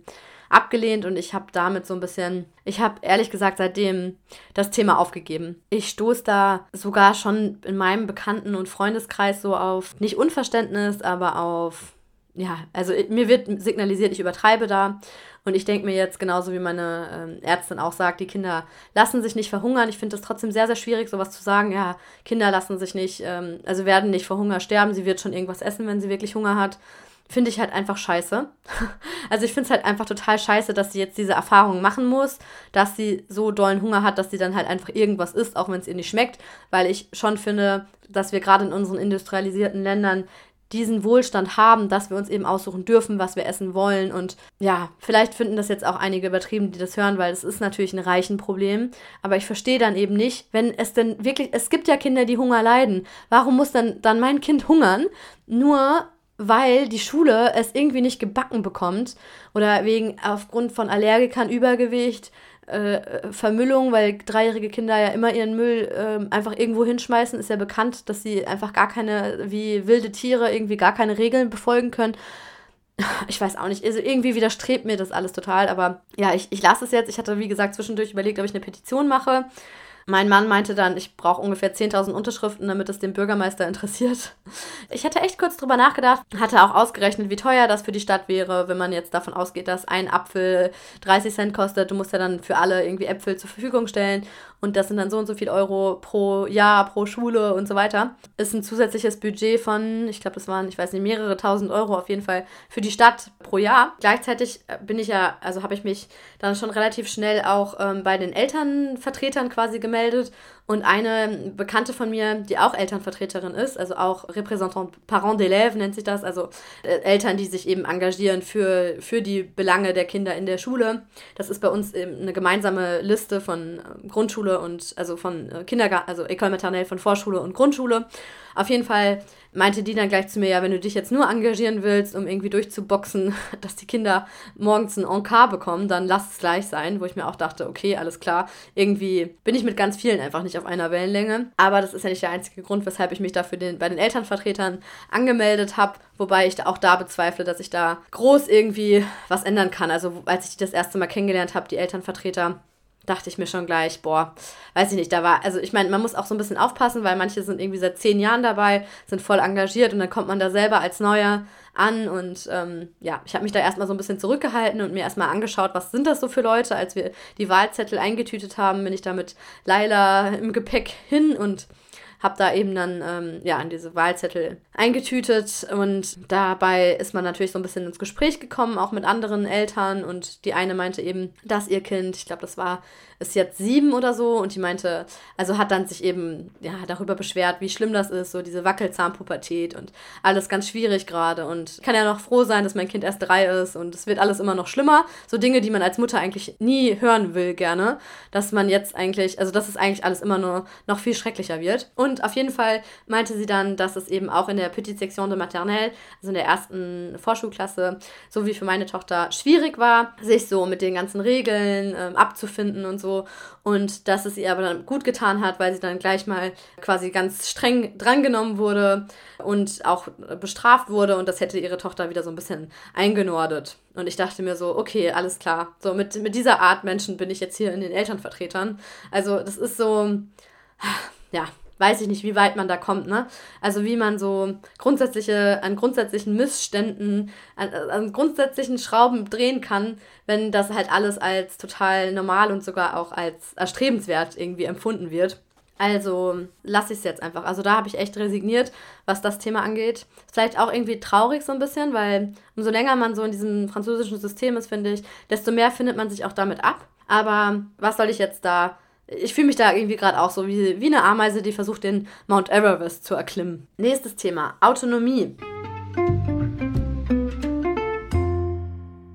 abgelehnt und ich habe damit so ein bisschen, ich habe ehrlich gesagt seitdem das Thema aufgegeben. Ich stoße da sogar schon in meinem Bekannten- und Freundeskreis so auf, nicht Unverständnis, aber auf, ja, also mir wird signalisiert, ich übertreibe da. Und ich denke mir jetzt, genauso wie meine ähm, Ärztin auch sagt, die Kinder lassen sich nicht verhungern. Ich finde das trotzdem sehr, sehr schwierig, sowas zu sagen. Ja, Kinder lassen sich nicht, ähm, also werden nicht vor Hunger sterben. Sie wird schon irgendwas essen, wenn sie wirklich Hunger hat finde ich halt einfach scheiße. <laughs> Also ich finde es halt einfach total scheiße, dass sie jetzt diese Erfahrung machen muss, dass sie so dollen Hunger hat, dass sie dann halt einfach irgendwas isst, auch wenn es ihr nicht schmeckt, weil ich schon finde, dass wir gerade in unseren industrialisierten Ländern diesen Wohlstand haben, dass wir uns eben aussuchen dürfen, was wir essen wollen. Und ja, vielleicht finden das jetzt auch einige übertrieben, die das hören, weil es ist natürlich ein reichen Problem. Aber ich verstehe dann eben nicht, wenn es denn wirklich, es gibt ja Kinder, die Hunger leiden. Warum muss dann, dann mein Kind hungern? Nur weil die Schule es irgendwie nicht gebacken bekommt oder wegen aufgrund von Allergikern, Übergewicht, äh, Vermüllung, weil dreijährige Kinder ja immer ihren Müll äh, einfach irgendwo hinschmeißen, ist ja bekannt, dass sie einfach gar keine, wie wilde Tiere, irgendwie gar keine Regeln befolgen können. <laughs> Ich weiß auch nicht, also irgendwie widerstrebt mir das alles total, aber ja, ich, ich lasse es jetzt. Ich hatte, wie gesagt, zwischendurch überlegt, ob ich eine Petition mache. Mein Mann meinte dann, ich brauche ungefähr 10.000 Unterschriften, damit es den Bürgermeister interessiert. Ich hatte echt kurz drüber nachgedacht, hatte auch ausgerechnet, wie teuer das für die Stadt wäre, wenn man jetzt davon ausgeht, dass ein Apfel 30 Cent kostet. Du musst ja dann für alle irgendwie Äpfel zur Verfügung stellen und das sind dann so und so viel Euro pro Jahr, pro Schule und so weiter. Ist ein zusätzliches Budget von, ich glaube, das waren, ich weiß nicht, mehrere tausend Euro auf jeden Fall für die Stadt pro Jahr. Gleichzeitig äh, bin ich ja, also habe ich mich dann schon relativ schnell auch ähm, bei den Elternvertretern quasi gemeldet und eine Bekannte von mir, die auch Elternvertreterin ist, also auch Repräsentant Parent d'élève nennt sich das, also äh, Eltern, die sich eben engagieren für, für die Belange der Kinder in der Schule. Das ist bei uns eben eine gemeinsame Liste von äh, Grundschule und also von äh, Kindergarten, also École maternelle von Vorschule und Grundschule. Auf jeden Fall meinte die dann gleich zu mir, ja, wenn du dich jetzt nur engagieren willst, um irgendwie durchzuboxen, <laughs> dass die Kinder morgens ein Encart bekommen, dann lass es gleich sein, wo ich mir auch dachte, okay, alles klar, irgendwie bin ich mit ganz vielen einfach nicht auf einer Wellenlänge. Aber das ist ja nicht der einzige Grund, weshalb ich mich dafür den, bei den Elternvertretern angemeldet habe, wobei ich auch da bezweifle, dass ich da groß irgendwie was ändern kann. Also als ich die das erste Mal kennengelernt habe, die Elternvertreter, dachte ich mir schon gleich, boah, weiß ich nicht, da war, also ich meine, man muss auch so ein bisschen aufpassen, weil manche sind irgendwie seit zehn Jahren dabei, sind voll engagiert und dann kommt man da selber als Neuer an und ähm, ja, ich habe mich da erstmal so ein bisschen zurückgehalten und mir erstmal angeschaut, was sind das so für Leute. Als wir die Wahlzettel eingetütet haben, bin ich da mit Laila im Gepäck hin und habe da eben dann ähm, ja an diese Wahlzettel eingetütet und dabei ist man natürlich so ein bisschen ins Gespräch gekommen, auch mit anderen Eltern und die eine meinte eben, dass ihr Kind, ich glaube, das war ist jetzt sieben oder so und die meinte, also hat dann sich eben ja darüber beschwert, wie schlimm das ist, so diese Wackelzahnpubertät und alles ganz schwierig gerade und kann ja noch froh sein, dass mein Kind erst drei ist und es wird alles immer noch schlimmer. So Dinge, die man als Mutter eigentlich nie hören will gerne, dass man jetzt eigentlich, also dass es eigentlich alles immer nur noch viel schrecklicher wird. Und auf jeden Fall meinte sie dann, dass es eben auch in der Petite Section de Maternelle, also in der ersten Vorschulklasse, so wie für meine Tochter schwierig war, sich so mit den ganzen Regeln ähm, abzufinden und so und dass es ihr aber dann gut getan hat, weil sie dann gleich mal quasi ganz streng drangenommen wurde und auch bestraft wurde und das hätte ihre Tochter wieder so ein bisschen eingenordet. Und ich dachte mir so, okay, alles klar. So mit, mit dieser Art Menschen bin ich jetzt hier in den Elternvertretern. Also das ist so, ja, weiß ich nicht, wie weit man da kommt, ne? Also wie man so grundsätzliche, an grundsätzlichen Missständen, an, an grundsätzlichen Schrauben drehen kann, wenn das halt alles als total normal und sogar auch als erstrebenswert irgendwie empfunden wird. Also lasse ich es jetzt einfach. Also da habe ich echt resigniert, was das Thema angeht. Vielleicht auch irgendwie traurig so ein bisschen, weil umso länger man so in diesem französischen System ist, finde ich, desto mehr findet man sich auch damit ab. Aber was soll ich jetzt da ich fühle mich da irgendwie gerade auch so wie, wie eine Ameise, die versucht, den Mount Everest zu erklimmen. Nächstes Thema: Autonomie.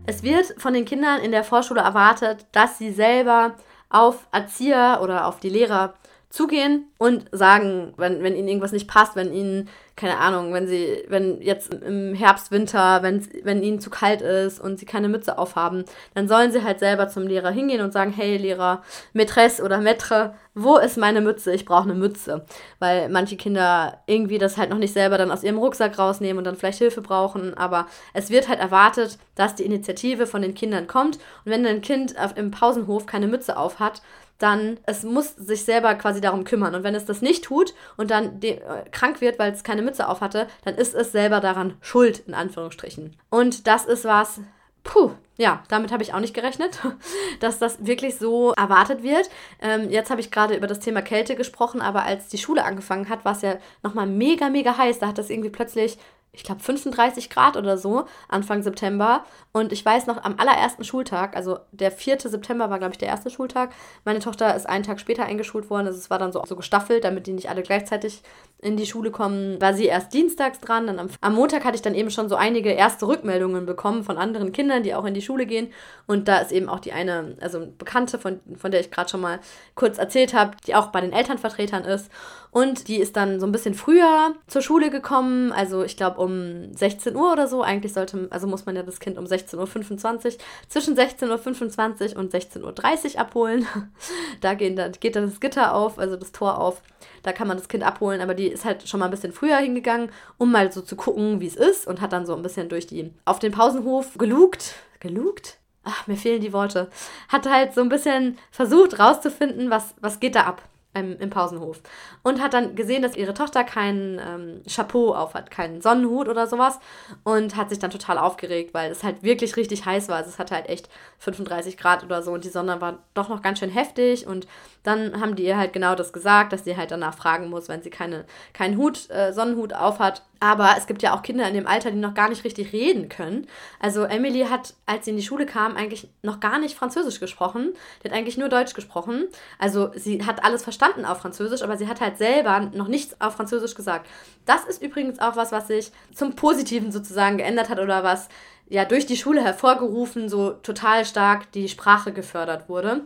Es wird von den Kindern in der Vorschule erwartet, dass sie selber auf Erzieher oder auf die Lehrer zugehen und sagen, wenn, wenn ihnen irgendwas nicht passt, wenn ihnen, keine Ahnung, wenn sie, wenn jetzt im Herbst, Winter, wenn, ihnen zu kalt ist und sie keine Mütze aufhaben, dann sollen sie halt selber zum Lehrer hingehen und sagen, hey Lehrer, Mätresse oder Maître, wo ist meine Mütze? Ich brauche eine Mütze. Weil manche Kinder irgendwie das halt noch nicht selber dann aus ihrem Rucksack rausnehmen und dann vielleicht Hilfe brauchen. Aber es wird halt erwartet, dass die Initiative von den Kindern kommt. Und wenn ein Kind auf, im Pausenhof keine Mütze auf hat, dann es muss sich selber quasi darum kümmern. Und wenn es das nicht tut und dann äh, krank wird, weil es keine Mütze auf hatte, dann ist es selber daran schuld, in Anführungsstrichen. Und das ist was, puh, ja, damit habe ich auch nicht gerechnet, <laughs> dass das wirklich so erwartet wird. Ähm, jetzt habe ich gerade über das Thema Kälte gesprochen, aber als die Schule angefangen hat, war es ja nochmal mega, mega heiß. Da hat das irgendwie plötzlich ich glaube 35 Grad oder so Anfang September. Und ich weiß noch, am allerersten Schultag, also der 4. September war, glaube ich, der erste Schultag. Meine Tochter ist einen Tag später eingeschult worden. Also es war dann so, so gestaffelt, damit die nicht alle gleichzeitig in die Schule kommen. War sie erst dienstags dran. Dann am, am Montag hatte ich dann eben schon so einige erste Rückmeldungen bekommen von anderen Kindern, die auch in die Schule gehen. Und da ist eben auch die eine, also Bekannte, von, von der ich gerade schon mal kurz erzählt habe, die auch bei den Elternvertretern ist. Und die ist dann so ein bisschen früher zur Schule gekommen, also ich glaube um 16 Uhr oder so. Eigentlich sollte, also muss man ja das Kind um 16.25 Uhr, zwischen 16.25 Uhr und 16.30 Uhr abholen. <laughs> da gehen, da geht dann das Gitter auf, also das Tor auf. Da kann man das Kind abholen, aber die ist halt schon mal ein bisschen früher hingegangen, um mal so zu gucken, wie es ist und hat dann so ein bisschen durch die, auf den Pausenhof gelugt. Gelugt? Ach, mir fehlen die Worte. Hat halt so ein bisschen versucht rauszufinden, was, was geht da ab im, im Pausenhof. Und hat dann gesehen, dass ihre Tochter kein ähm, Chapeau auf hat, keinen Sonnenhut oder sowas. Und hat sich dann total aufgeregt, weil es halt wirklich richtig heiß war. Also es hatte halt echt 35 Grad oder so und die Sonne war doch noch ganz schön heftig. Und dann haben die ihr halt genau das gesagt, dass sie halt danach fragen muss, wenn sie keine, keinen Hut, äh, Sonnenhut auf hat. Aber es gibt ja auch Kinder in dem Alter, die noch gar nicht richtig reden können. Also Emily hat, als sie in die Schule kam, eigentlich noch gar nicht Französisch gesprochen. Die hat eigentlich nur Deutsch gesprochen. Also sie hat alles verstanden auf Französisch, aber sie hat halt selber noch nichts auf Französisch gesagt. Das ist übrigens auch was, was sich zum Positiven sozusagen geändert hat oder was ja durch die Schule hervorgerufen so total stark die Sprache gefördert wurde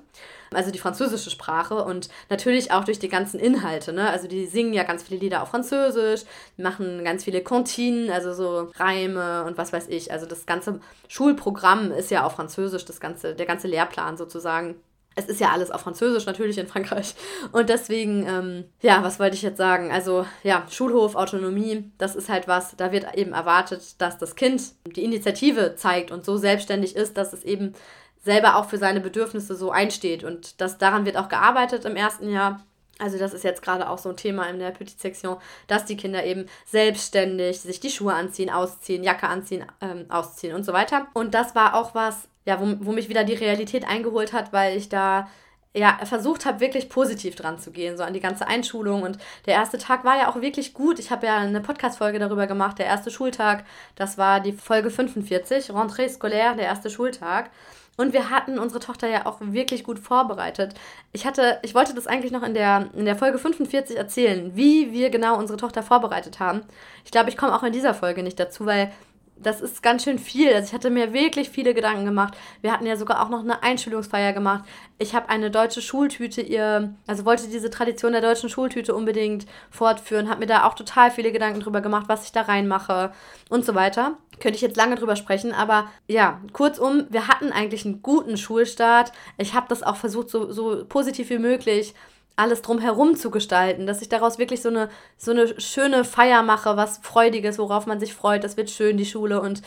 also die französische Sprache und natürlich auch durch die ganzen Inhalte. Ne? Also die singen ja ganz viele Lieder auf Französisch, machen ganz viele Cantinen, also so Reime und was weiß ich. Also das ganze Schulprogramm ist ja auf Französisch, das ganze, der ganze Lehrplan sozusagen. Es ist ja alles auf Französisch natürlich in Frankreich. Und deswegen, ähm, ja, was wollte ich jetzt sagen? Also, ja, Schulhof, Autonomie, das ist halt was, da wird eben erwartet, dass das Kind die Initiative zeigt und so selbstständig ist, dass es eben selber auch für seine Bedürfnisse so einsteht. Und das, daran wird auch gearbeitet im ersten Jahr. Also das ist jetzt gerade auch so ein Thema in der Petite Section, dass die Kinder eben selbstständig sich die Schuhe anziehen, ausziehen, Jacke anziehen, ähm, ausziehen und so weiter. Und das war auch was, ja, wo, wo mich wieder die Realität eingeholt hat, weil ich da ja, versucht habe, wirklich positiv dran zu gehen, so an die ganze Einschulung. Und der erste Tag war ja auch wirklich gut. Ich habe ja eine Podcast-Folge darüber gemacht, der erste Schultag. Das war die Folge 45, Rentrée scolaire, der erste Schultag. Und wir hatten unsere Tochter ja auch wirklich gut vorbereitet. Ich hatte, ich wollte das eigentlich noch in der, in der Folge 45 erzählen, wie wir genau unsere Tochter vorbereitet haben. Ich glaube, ich komme auch in dieser Folge nicht dazu, weil das ist ganz schön viel. Also ich hatte mir wirklich viele Gedanken gemacht. Wir hatten ja sogar auch noch eine Einschulungsfeier gemacht. Ich habe eine deutsche Schultüte ihr, also wollte diese Tradition der deutschen Schultüte unbedingt fortführen, habe mir da auch total viele Gedanken drüber gemacht, was ich da reinmache und so weiter. Könnte ich jetzt lange drüber sprechen, aber ja, kurzum, wir hatten eigentlich einen guten Schulstart. Ich habe das auch versucht, so, so positiv wie möglich alles drumherum zu gestalten, dass ich daraus wirklich so eine, so eine schöne Feier mache, was Freudiges, worauf man sich freut. Das wird schön, die Schule. Und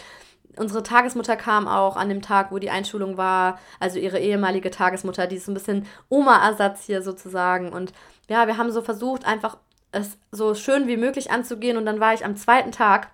unsere Tagesmutter kam auch an dem Tag, wo die Einschulung war, also ihre ehemalige Tagesmutter, die ist so ein bisschen Oma-Ersatz hier sozusagen. Und ja, wir haben so versucht, einfach es so schön wie möglich anzugehen. Und dann war ich am zweiten Tag,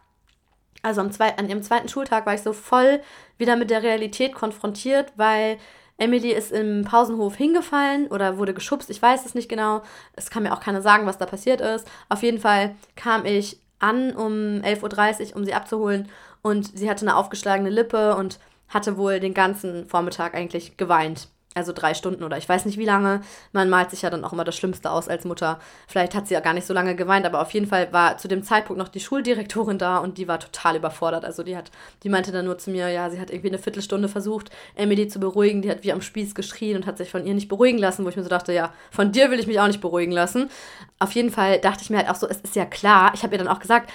also am zwei, an ihrem zweiten Schultag, war ich so voll wieder mit der Realität konfrontiert, weil Emily ist im Pausenhof hingefallen oder wurde geschubst, ich weiß es nicht genau. Es kann mir auch keiner sagen, was da passiert ist. Auf jeden Fall kam ich an um 11.30 Uhr, um sie abzuholen und sie hatte eine aufgeschlagene Lippe und hatte wohl den ganzen Vormittag eigentlich geweint. Also drei Stunden oder ich weiß nicht wie lange. Man malt sich ja dann auch immer das Schlimmste aus als Mutter. Vielleicht hat sie ja gar nicht so lange geweint, aber auf jeden Fall war zu dem Zeitpunkt noch die Schuldirektorin da und die war total überfordert. Also die hat, die meinte dann nur zu mir, ja, sie hat irgendwie eine Viertelstunde versucht, Emily zu beruhigen. Die hat wie am Spieß geschrien und hat sich von ihr nicht beruhigen lassen, wo ich mir so dachte, ja, von dir will ich mich auch nicht beruhigen lassen. Auf jeden Fall dachte ich mir halt auch so, es ist ja klar. Ich habe ihr dann auch gesagt,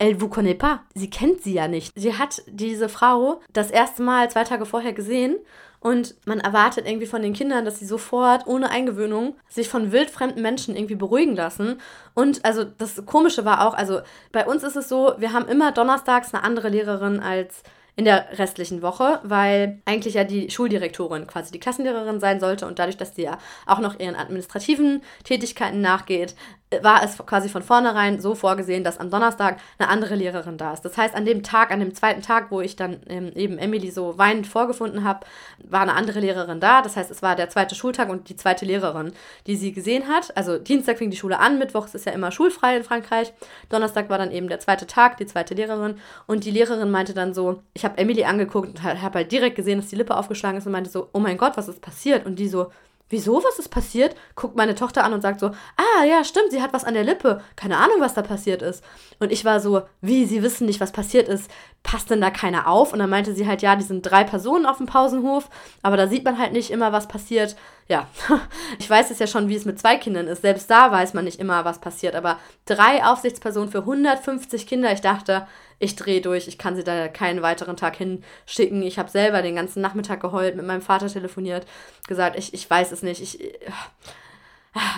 Elle vous connaît pas. Sie kennt sie ja nicht. Sie hat diese Frau das erste Mal zwei Tage vorher gesehen und man erwartet irgendwie von den Kindern, dass sie sofort ohne Eingewöhnung sich von wildfremden Menschen irgendwie beruhigen lassen. Und also das Komische war auch, also bei uns ist es so, wir haben immer donnerstags eine andere Lehrerin als in der restlichen Woche, weil eigentlich ja die Schuldirektorin quasi die Klassenlehrerin sein sollte und dadurch, dass sie ja auch noch ihren administrativen Tätigkeiten nachgeht, war es quasi von vornherein so vorgesehen, dass am Donnerstag eine andere Lehrerin da ist. Das heißt, an dem Tag, an dem zweiten Tag, wo ich dann ähm, eben Emily so weinend vorgefunden habe, war eine andere Lehrerin da. Das heißt, es war der zweite Schultag und die zweite Lehrerin, die sie gesehen hat. Also Dienstag fing die Schule an, Mittwochs ist ja immer schulfrei in Frankreich. Donnerstag war dann eben der zweite Tag, die zweite Lehrerin. Und die Lehrerin meinte dann so, ich habe Emily angeguckt und habe halt direkt gesehen, dass die Lippe aufgeschlagen ist und meinte so, oh mein Gott, was ist passiert? Und die so, wieso, was ist passiert? Guckt meine Tochter an und sagt so, ah, ja, stimmt, sie hat was an der Lippe. Keine Ahnung, was da passiert ist. Und ich war so, wie, sie wissen nicht, was passiert ist. Passt denn da keiner auf? Und dann meinte sie halt, ja, die sind drei Personen auf dem Pausenhof, aber da sieht man halt nicht immer, was passiert. Ja, <laughs> ich weiß es ja schon, wie es mit zwei Kindern ist. Selbst da weiß man nicht immer, was passiert. Aber drei Aufsichtspersonen für 150 Kinder, ich dachte, ich drehe durch, ich kann sie da keinen weiteren Tag hinschicken. Ich habe selber den ganzen Nachmittag geheult, mit meinem Vater telefoniert, gesagt, ich, ich weiß es nicht, ich,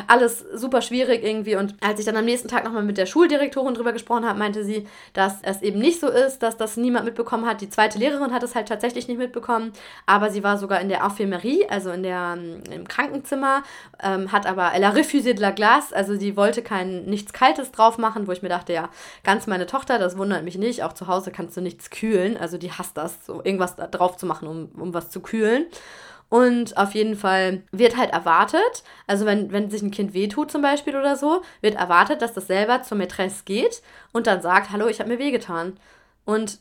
alles super schwierig irgendwie. Und als ich dann am nächsten Tag nochmal mit der Schuldirektorin drüber gesprochen habe, meinte sie, dass es eben nicht so ist, dass das niemand mitbekommen hat. Die zweite Lehrerin hat es halt tatsächlich nicht mitbekommen, aber sie war sogar in der Infirmerie, also in der, ähm, im Krankenzimmer, ähm, hat aber elle refusé de la glace, also sie wollte kein nichts Kaltes drauf machen, wo ich mir dachte, ja, ganz meine Tochter, das wundert mich nicht, auch zu Hause kannst du nichts kühlen, also die hasst das, so irgendwas da drauf zu machen, um, um was zu kühlen. Und auf jeden Fall wird halt erwartet, also wenn, wenn sich ein Kind wehtut zum Beispiel oder so, wird erwartet, dass das selber zur Mätresse geht und dann sagt, hallo, ich habe mir wehgetan. Und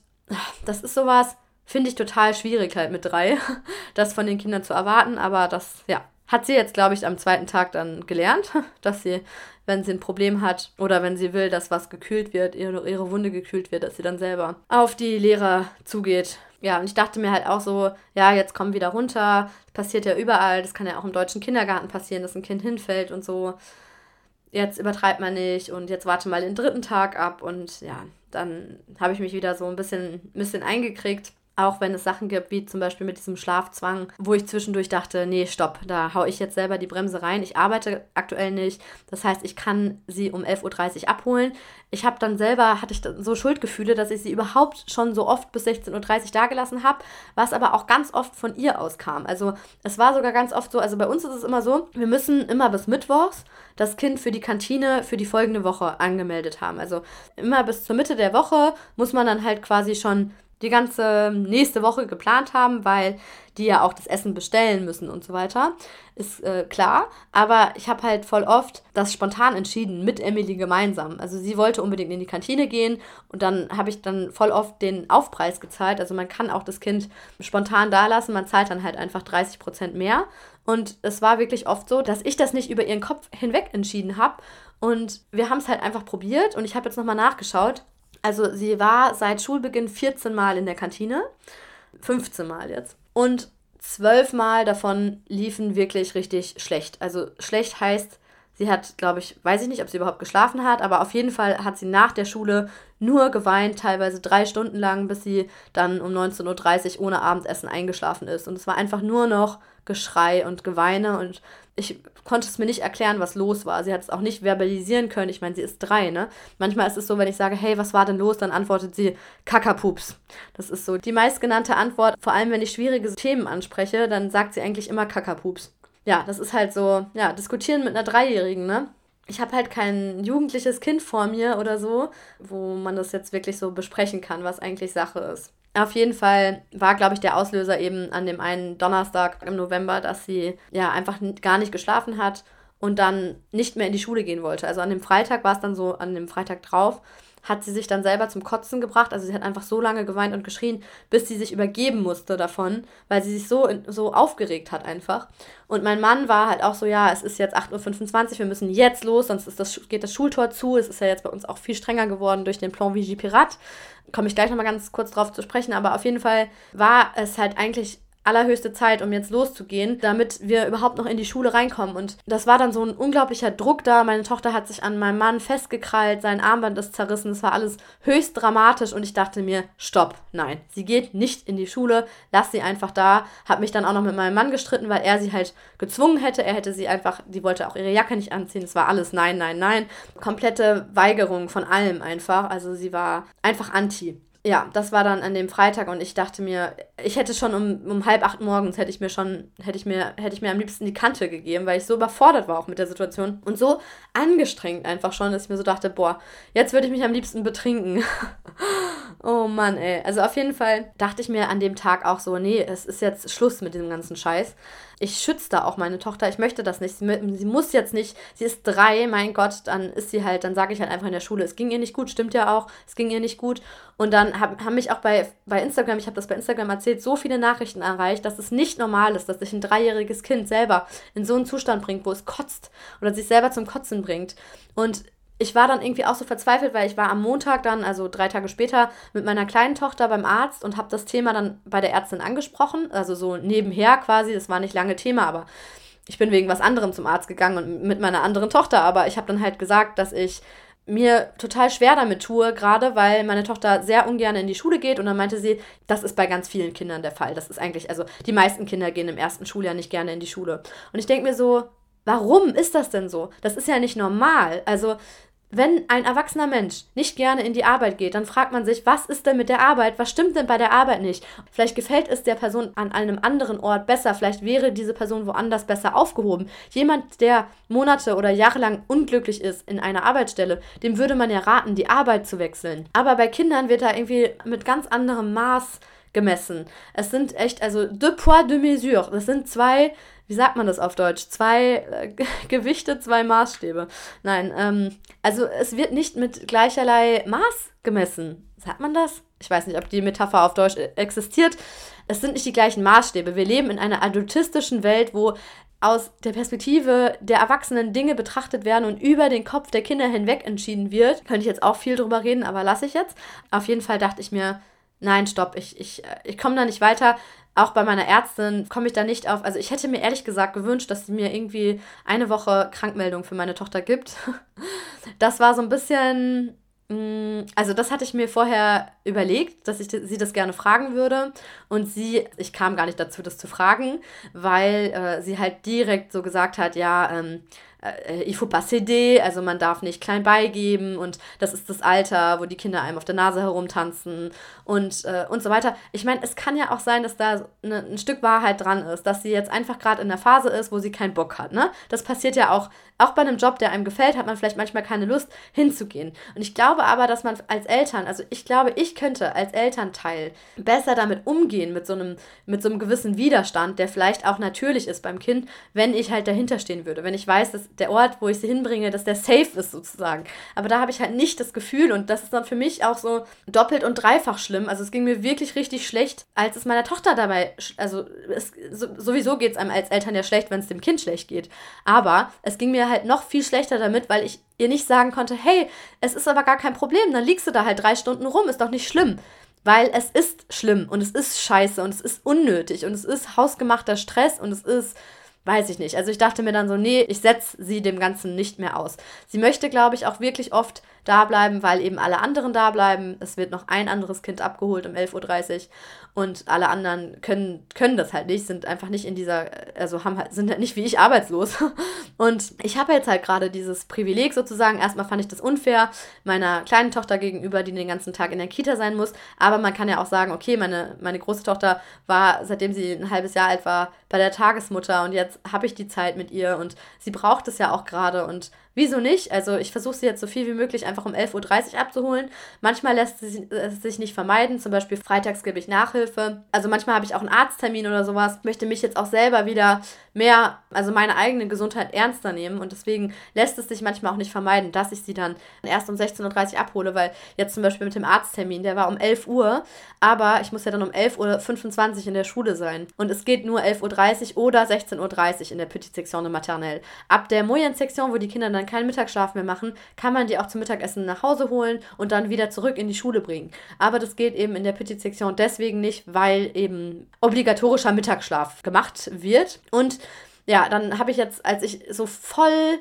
das ist sowas, finde ich total schwierig halt mit drei, <laughs> das von den Kindern zu erwarten, aber das, ja, hat sie jetzt, glaube ich, am zweiten Tag dann gelernt, <laughs> dass sie, wenn sie ein Problem hat oder wenn sie will, dass was gekühlt wird, ihre, ihre Wunde gekühlt wird, dass sie dann selber auf die Lehrer zugeht ja, und ich dachte mir halt auch so, ja, jetzt komm wieder runter. Das passiert ja überall. Das kann ja auch im deutschen Kindergarten passieren, dass ein Kind hinfällt und so. Jetzt übertreibt man nicht und jetzt warte mal den dritten Tag ab. Und ja, dann habe ich mich wieder so ein bisschen, ein bisschen eingekriegt. Auch wenn es Sachen gibt, wie zum Beispiel mit diesem Schlafzwang, wo ich zwischendurch dachte, nee, stopp, da haue ich jetzt selber die Bremse rein. Ich arbeite aktuell nicht. Das heißt, ich kann sie um 11.30 Uhr abholen. Ich habe dann selber, hatte ich so Schuldgefühle, dass ich sie überhaupt schon so oft bis 16.30 Uhr dagelassen habe, was aber auch ganz oft von ihr auskam. Also es war sogar ganz oft so, also bei uns ist es immer so, wir müssen immer bis Mittwochs das Kind für die Kantine für die folgende Woche angemeldet haben. Also immer bis zur Mitte der Woche muss man dann halt quasi schon die ganze nächste Woche geplant haben, weil die ja auch das Essen bestellen müssen und so weiter. Ist äh, klar. Aber ich habe halt voll oft das spontan entschieden mit Emily gemeinsam. Also sie wollte unbedingt in die Kantine gehen und dann habe ich dann voll oft den Aufpreis gezahlt. Also man kann auch das Kind spontan da lassen, man zahlt dann halt einfach 30 Prozent mehr. Und es war wirklich oft so, dass ich das nicht über ihren Kopf hinweg entschieden habe. Und wir haben es halt einfach probiert und ich habe jetzt nochmal nachgeschaut. Also sie war seit Schulbeginn 14 Mal in der Kantine, 15 Mal jetzt. Und 12 Mal davon liefen wirklich richtig schlecht. Also schlecht heißt, sie hat, glaube ich, weiß ich nicht, ob sie überhaupt geschlafen hat, aber auf jeden Fall hat sie nach der Schule nur geweint, teilweise drei Stunden lang, bis sie dann um 19.30 Uhr ohne Abendessen eingeschlafen ist. Und es war einfach nur noch Geschrei und Geweine und ich konnte es mir nicht erklären, was los war. Sie hat es auch nicht verbalisieren können. Ich meine, sie ist drei, ne? Manchmal ist es so, wenn ich sage, hey, was war denn los, dann antwortet sie Kakapups. Das ist so die meistgenannte Antwort. Vor allem, wenn ich schwierige Themen anspreche, dann sagt sie eigentlich immer Kakapups. Ja, das ist halt so, ja, diskutieren mit einer Dreijährigen, ne? Ich habe halt kein jugendliches Kind vor mir oder so, wo man das jetzt wirklich so besprechen kann, was eigentlich Sache ist. Auf jeden Fall war, glaube ich, der Auslöser eben an dem einen Donnerstag im November, dass sie ja einfach gar nicht geschlafen hat und dann nicht mehr in die Schule gehen wollte. Also an dem Freitag war es dann so, an dem Freitag drauf, hat sie sich dann selber zum Kotzen gebracht. Also sie hat einfach so lange geweint und geschrien, bis sie sich übergeben musste davon, weil sie sich so, so aufgeregt hat einfach. Und mein Mann war halt auch so, ja, es ist jetzt 8.25 Uhr, wir müssen jetzt los, sonst ist das, geht das Schultor zu. Es ist ja jetzt bei uns auch viel strenger geworden durch den Plan Vigie Pirat. Komme ich gleich nochmal ganz kurz drauf zu sprechen, aber auf jeden Fall war es halt eigentlich allerhöchste Zeit, um jetzt loszugehen, damit wir überhaupt noch in die Schule reinkommen. Und das war dann so ein unglaublicher Druck da. Meine Tochter hat sich an meinem Mann festgekrallt, sein Armband ist zerrissen. Es war alles höchst dramatisch und ich dachte mir, stopp, nein, sie geht nicht in die Schule, lass sie einfach da. Hab mich dann auch noch mit meinem Mann gestritten, weil er sie halt gezwungen hätte. Er hätte sie einfach, die wollte auch ihre Jacke nicht anziehen. Es war alles nein, nein, nein. Komplette Weigerung von allem einfach. Also sie war einfach anti ja, das war dann an dem Freitag und ich dachte mir, ich hätte schon um, um halb acht morgens hätte ich mir schon, hätte ich mir, hätte ich mir am liebsten die Kante gegeben, weil ich so überfordert war auch mit der Situation und so angestrengt einfach schon, dass ich mir so dachte, boah, jetzt würde ich mich am liebsten betrinken. <laughs> oh Mann, ey. Also auf jeden Fall dachte ich mir an dem Tag auch so, nee, es ist jetzt Schluss mit diesem ganzen Scheiß ich schütze da auch meine Tochter. Ich möchte das nicht. Sie, sie, muss jetzt nicht, sie ist drei, mein Gott, dann ist sie halt, dann sage ich halt einfach in der Schule, es ging ihr nicht gut, stimmt ja auch, es ging ihr nicht gut. Und dann hab, haben mich auch bei, bei Instagram, ich habe das bei Instagram erzählt, so viele Nachrichten erreicht, dass es nicht normal ist, dass sich ein dreijähriges Kind selber in so einen Zustand bringt, wo es kotzt oder sich selber zum Kotzen bringt. Und ich war dann irgendwie auch so verzweifelt, weil ich war am Montag dann, also drei Tage später, mit meiner kleinen Tochter beim Arzt und habe das Thema dann bei der Ärztin angesprochen. Also so nebenher quasi, das war nicht lange Thema, aber ich bin wegen was anderem zum Arzt gegangen und mit meiner anderen Tochter. Aber ich habe dann halt gesagt, dass ich mir total schwer damit tue, gerade weil meine Tochter sehr ungern in die Schule geht und dann meinte sie, das ist bei ganz vielen Kindern der Fall. Das ist eigentlich, also die meisten Kinder gehen im ersten Schuljahr nicht gerne in die Schule. Und ich denke mir so, warum ist das denn so? Das ist ja nicht normal. Also wenn ein erwachsener Mensch nicht gerne in die Arbeit geht, dann fragt man sich, was ist denn mit der Arbeit? Was stimmt denn bei der Arbeit nicht? Vielleicht gefällt es der Person an einem anderen Ort besser. Vielleicht wäre diese Person woanders besser aufgehoben. Jemand, der Monate oder Jahre lang unglücklich ist in einer Arbeitsstelle, dem würde man ja raten, die Arbeit zu wechseln. Aber bei Kindern wird da irgendwie mit ganz anderem Maß gemessen. Es sind echt, also deux poids, deux mesures. Das sind zwei wie sagt man das auf Deutsch? Zwei äh, <laughs> Gewichte, zwei Maßstäbe. Nein, ähm, also es wird nicht mit gleicherlei Maß gemessen. Sagt man das? Ich weiß nicht, ob die Metapher auf Deutsch äh, existiert. Es sind nicht die gleichen Maßstäbe. Wir leben in einer adultistischen Welt, wo aus der Perspektive der Erwachsenen Dinge betrachtet werden und über den Kopf der Kinder hinweg entschieden wird. Könnte ich jetzt auch viel drüber reden, aber lasse ich jetzt. Auf jeden Fall dachte ich mir, nein, stopp, ich, ich, äh, ich komme da nicht weiter auch bei meiner Ärztin komme ich da nicht auf. Also ich hätte mir ehrlich gesagt gewünscht, dass sie mir irgendwie eine Woche Krankmeldung für meine Tochter gibt. <laughs> Das war so ein bisschen, Mm, also das hatte ich mir vorher überlegt, dass ich sie das gerne fragen würde. Und sie, ich kam gar nicht dazu, das zu fragen, weil äh, sie halt direkt so gesagt hat, ja, ähm, äh, il faut pas céder, also man darf nicht klein beigeben und das ist das Alter, wo die Kinder einem auf der Nase herumtanzen und, äh, und so weiter. Ich meine, es kann ja auch sein, dass da eine, ein Stück Wahrheit dran ist, dass sie jetzt einfach gerade in der Phase ist, wo sie keinen Bock hat. Ne? Das passiert ja auch, auch bei einem Job, der einem gefällt, hat man vielleicht manchmal keine Lust hinzugehen. Und ich glaube aber, dass man als Eltern, also ich glaube, ich könnte als Elternteil besser damit umgehen, mit so einem, mit so einem gewissen Widerstand, der vielleicht auch natürlich ist beim Kind, wenn ich halt dahinter stehen würde. Wenn ich weiß, dass der Ort, wo ich sie hinbringe, dass der safe ist sozusagen. Aber da habe ich halt nicht das Gefühl und das ist dann für mich auch so doppelt und dreifach schlimm. Also es ging mir wirklich richtig schlecht, als es meiner Tochter dabei, also es, so, sowieso geht es einem als Eltern ja schlecht, wenn es dem Kind schlecht geht. Aber es ging mir halt noch viel schlechter damit, weil ich ihr nicht sagen konnte, hey, es ist aber gar kein Problem, dann liegst du da halt drei Stunden rum, ist doch nicht schlimm. Weil es ist schlimm und es ist scheiße und es ist unnötig und es ist hausgemachter Stress und es ist weiß ich nicht. Also ich dachte mir dann so, nee, ich setze sie dem Ganzen nicht mehr aus. Sie möchte, glaube ich, auch wirklich oft da bleiben, weil eben alle anderen da bleiben. Es wird noch ein anderes Kind abgeholt um 11.30 Uhr und alle anderen können, können das halt nicht, sind einfach nicht in dieser, also haben halt, sind halt nicht wie ich arbeitslos. <laughs> Und ich habe jetzt halt gerade dieses Privileg sozusagen. Erstmal fand ich das unfair meiner kleinen Tochter gegenüber, die den ganzen Tag in der Kita sein muss. Aber man kann ja auch sagen, okay, meine, meine große Tochter war, seitdem sie ein halbes Jahr alt war, bei der Tagesmutter und jetzt habe ich die Zeit mit ihr und sie braucht es ja auch gerade und Wieso nicht? Also ich versuche sie jetzt so viel wie möglich einfach um 11.30 Uhr abzuholen. Manchmal lässt es sich nicht vermeiden. Zum Beispiel freitags gebe ich Nachhilfe. Also manchmal habe ich auch einen Arzttermin oder sowas. Möchte mich jetzt auch selber wieder mehr, also meine eigene Gesundheit ernster nehmen. Und deswegen lässt es sich manchmal auch nicht vermeiden, dass ich sie dann erst um 16.30 Uhr abhole, weil jetzt zum Beispiel mit dem Arzttermin, der war um 11 Uhr, aber ich muss ja dann um 11.25 Uhr in der Schule sein. Und es geht nur 11.30 Uhr oder 16.30 Uhr in der Petite Section de Maternelle. Ab der Moyen-Sektion, wo die Kinder dann keinen Mittagsschlaf mehr machen, kann man die auch zum Mittagessen nach Hause holen und dann wieder zurück in die Schule bringen. Aber das geht eben in der Petite Section deswegen nicht, weil eben obligatorischer Mittagsschlaf gemacht wird. Und ja, dann habe ich jetzt, als ich so voll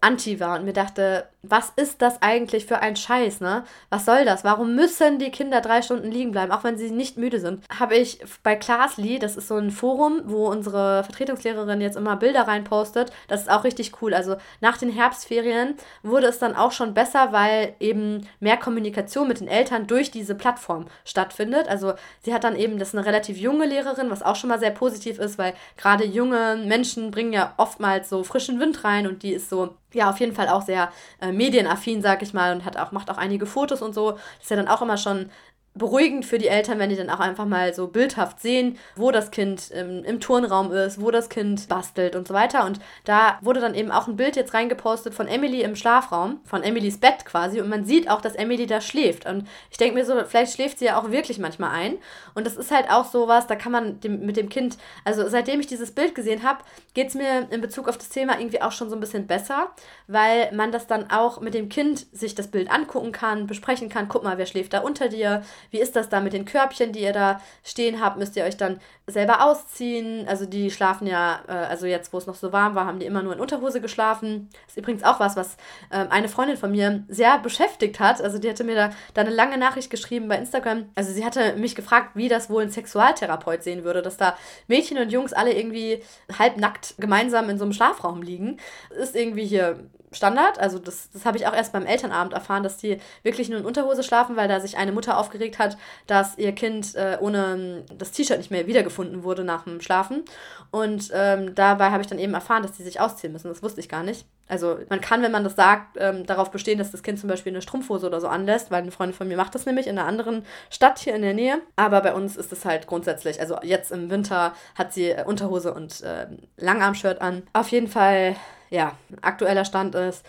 anti war und mir dachte, was ist das eigentlich für ein Scheiß, ne? Was soll das? Warum müssen die Kinder drei Stunden liegen bleiben, auch wenn sie nicht müde sind? Habe ich bei Classly, das ist so ein Forum, wo unsere Vertretungslehrerin jetzt immer Bilder reinpostet. Das ist auch richtig cool. Also nach den Herbstferien wurde es dann auch schon besser, weil eben mehr Kommunikation mit den Eltern durch diese Plattform stattfindet. Also sie hat dann eben, das ist eine relativ junge Lehrerin, was auch schon mal sehr positiv ist, weil gerade junge Menschen bringen ja oftmals so frischen Wind rein und die ist so ja, auf jeden Fall auch sehr äh, medienaffin, sag ich mal, und hat auch, macht auch einige Fotos und so. Das ist ja dann auch immer schon beruhigend für die Eltern, wenn die dann auch einfach mal so bildhaft sehen, wo das Kind im, im, Turnraum ist, wo das Kind bastelt und so weiter. Und da wurde dann eben auch ein Bild jetzt reingepostet von Emily im Schlafraum, von Emilys Bett quasi. Und man sieht auch, dass Emily da schläft. Und ich denke mir so, vielleicht schläft sie ja auch wirklich manchmal ein. Und das ist halt auch sowas, da kann man dem, mit dem Kind, also seitdem ich dieses Bild gesehen habe, geht es mir in Bezug auf das Thema irgendwie auch schon so ein bisschen besser, weil man das dann auch mit dem Kind sich das Bild angucken kann, besprechen kann. Guck mal, wer schläft da unter dir? Wie ist das da mit den Körbchen, die ihr da stehen habt? Müsst ihr euch dann selber ausziehen? Also die schlafen ja, äh, also jetzt, wo es noch so warm war, haben die immer nur in Unterhose geschlafen. Ist übrigens auch was, was äh, eine Freundin von mir sehr beschäftigt hat. Also die hatte mir da, da eine lange Nachricht geschrieben bei Instagram. Also sie hatte mich gefragt, wie das wohl ein Sexualtherapeut sehen würde, dass da Mädchen und Jungs alle irgendwie halbnackt gemeinsam in so einem Schlafraum liegen. Ist irgendwie hier Standard. Also das, das habe ich auch erst beim Elternabend erfahren, dass die wirklich nur in Unterhose schlafen, weil da sich eine Mutter aufgeregt hat, dass ihr Kind äh, ohne das T-Shirt nicht mehr wiedergefunden wurde nach dem Schlafen. Und ähm, dabei habe ich dann eben erfahren, dass die sich ausziehen müssen. Das wusste ich gar nicht. Also man kann, wenn man das sagt, ähm, darauf bestehen, dass das Kind zum Beispiel eine Strumpfhose oder so anlässt, weil eine Freundin von mir macht das nämlich in einer anderen Stadt hier in der Nähe. Aber bei uns ist es halt grundsätzlich, also jetzt im Winter hat sie Unterhose und äh, Langarmshirt an. Auf jeden Fall ja, aktueller Stand ist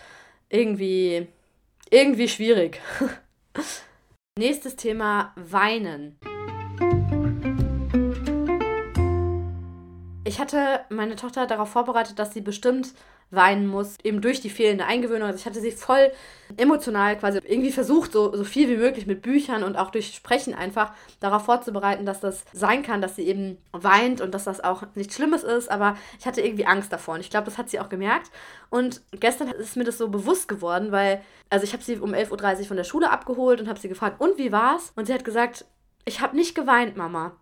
irgendwie, irgendwie schwierig. <laughs> Nächstes Thema, Weinen. Ich hatte meine Tochter darauf vorbereitet, dass sie bestimmt weinen muss, eben durch die fehlende Eingewöhnung. Also ich hatte sie voll emotional quasi irgendwie versucht, so, so viel wie möglich mit Büchern und auch durch Sprechen einfach darauf vorzubereiten, dass das sein kann, dass sie eben weint und dass das auch nichts Schlimmes ist. Aber ich hatte irgendwie Angst davor und ich glaube, das hat sie auch gemerkt. Und gestern ist mir das so bewusst geworden, weil, also ich habe sie um 11.30 Uhr von der Schule abgeholt und habe sie gefragt, und wie war's? Und sie hat gesagt, ich habe nicht geweint, Mama.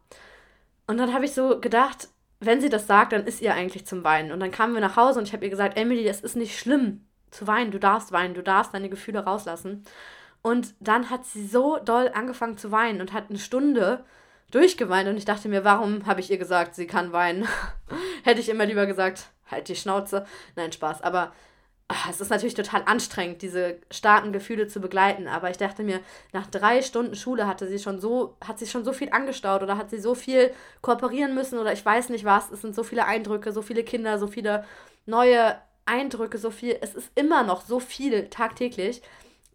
Und dann habe ich so gedacht, wenn sie das sagt, dann ist ihr eigentlich zum Weinen. Und dann kamen wir nach Hause und ich habe ihr gesagt, Emily, es ist nicht schlimm zu weinen, du darfst weinen, du darfst deine Gefühle rauslassen. Und dann hat sie so doll angefangen zu weinen und hat eine Stunde durchgeweint und ich dachte mir, warum habe ich ihr gesagt, sie kann weinen? <laughs> Hätte ich immer lieber gesagt, halt die Schnauze. Nein, Spaß. Aber es ist natürlich total anstrengend, diese starken Gefühle zu begleiten. Aber ich dachte mir, nach drei Stunden Schule hatte sie schon so, hat sie schon so viel angestaut oder hat sie so viel kooperieren müssen oder ich weiß nicht was. Es sind so viele Eindrücke, so viele Kinder, so viele neue Eindrücke, so viel. Es ist immer noch so viel tagtäglich.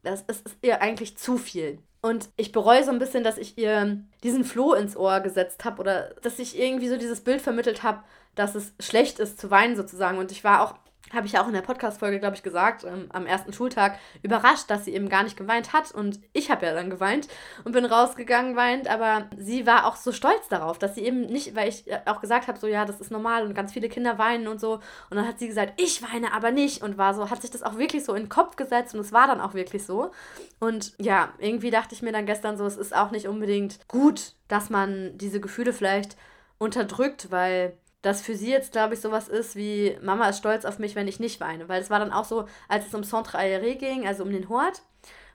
Das ist, ist ihr eigentlich zu viel. Und ich bereue so ein bisschen, dass ich ihr diesen Floh ins Ohr gesetzt habe oder dass ich irgendwie so dieses Bild vermittelt habe, dass es schlecht ist zu weinen sozusagen. Und ich war auch habe ich ja auch in der Podcast-Folge, glaube ich, gesagt, ähm, am ersten Schultag, überrascht, dass sie eben gar nicht geweint hat. Und ich habe ja dann geweint und bin rausgegangen weint. Aber sie war auch so stolz darauf, dass sie eben nicht, weil ich auch gesagt habe, so ja, das ist normal und ganz viele Kinder weinen und so. Und dann hat sie gesagt, ich weine aber nicht. Und war so, hat sich das auch wirklich so in den Kopf gesetzt und es war dann auch wirklich so. Und ja, irgendwie dachte ich mir dann gestern so, es ist auch nicht unbedingt gut, dass man diese Gefühle vielleicht unterdrückt, weil dass für sie jetzt, glaube ich, sowas ist wie, Mama ist stolz auf mich, wenn ich nicht weine. Weil es war dann auch so, als es um Centre Aéré ging, also um den Hort,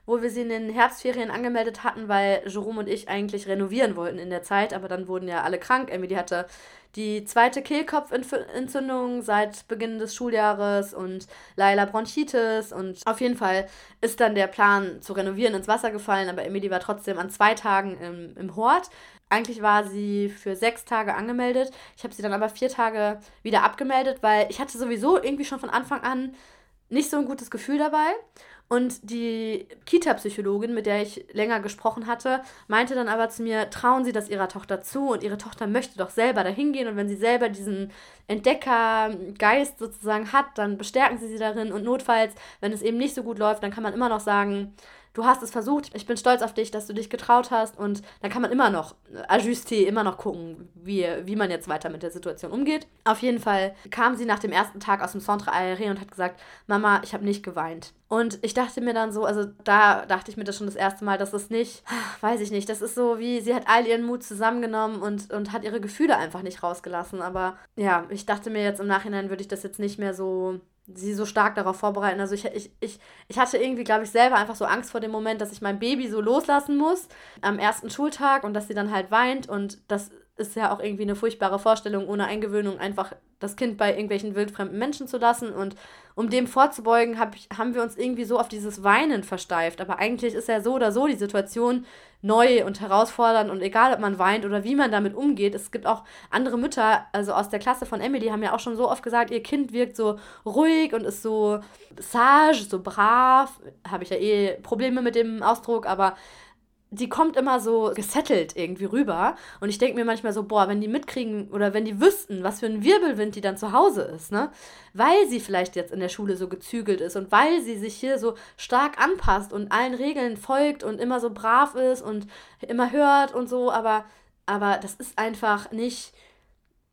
wo wir sie in den Herbstferien angemeldet hatten, weil Jerome und ich eigentlich renovieren wollten in der Zeit, aber dann wurden ja alle krank. Emily hatte die zweite Kehlkopfentzündung seit Beginn des Schuljahres und Laila Bronchitis und auf jeden Fall ist dann der Plan zu renovieren ins Wasser gefallen, aber Emily war trotzdem an zwei Tagen im, im Hort. Eigentlich war sie für sechs Tage angemeldet. Ich habe sie dann aber vier Tage wieder abgemeldet, weil ich hatte sowieso irgendwie schon von Anfang an nicht so ein gutes Gefühl dabei. Und die Kita-Psychologin, mit der ich länger gesprochen hatte, meinte dann aber zu mir, trauen Sie das Ihrer Tochter zu und Ihre Tochter möchte doch selber dahin gehen und wenn sie selber diesen Entdeckergeist sozusagen hat, dann bestärken Sie sie darin und notfalls, wenn es eben nicht so gut läuft, dann kann man immer noch sagen, du hast es versucht, ich bin stolz auf dich, dass du dich getraut hast und dann kann man immer noch ajuster, immer noch gucken, wie, wie man jetzt weiter mit der Situation umgeht. Auf jeden Fall kam sie nach dem ersten Tag aus dem Centre Aéré und hat gesagt, Mama, ich habe nicht geweint. Und ich dachte mir dann so, also da dachte ich mir das schon das erste Mal, dass es nicht, weiß ich nicht, das ist so wie, sie hat all ihren Mut zusammengenommen und, und hat ihre Gefühle einfach nicht rausgelassen. Aber ja, ich dachte mir jetzt im Nachhinein würde ich das jetzt nicht mehr so sie so stark darauf vorbereiten. Also ich, ich, ich, ich hatte irgendwie, glaube ich, selber einfach so Angst vor dem Moment, dass ich mein Baby so loslassen muss am ersten Schultag und dass sie dann halt weint und das ist ja auch irgendwie eine furchtbare Vorstellung, ohne Eingewöhnung einfach das Kind bei irgendwelchen wildfremden Menschen zu lassen. Und um dem vorzubeugen, hab ich, haben wir uns irgendwie so auf dieses Weinen versteift. Aber eigentlich ist ja so oder so die Situation neu und herausfordernd und egal, ob man weint oder wie man damit umgeht. Es gibt auch andere Mütter, also aus der Klasse von Emily, haben ja auch schon so oft gesagt, ihr Kind wirkt so ruhig und ist so sage, so brav. Habe ich ja eh Probleme mit dem Ausdruck, aber die kommt immer so gesettelt irgendwie rüber. Und ich denke mir manchmal so, boah, wenn die mitkriegen oder wenn die wüssten, was für ein Wirbelwind die dann zu Hause ist, ne? Weil sie vielleicht jetzt in der Schule so gezügelt ist und weil sie sich hier so stark anpasst und allen Regeln folgt und immer so brav ist und immer hört und so, aber, aber das ist einfach nicht,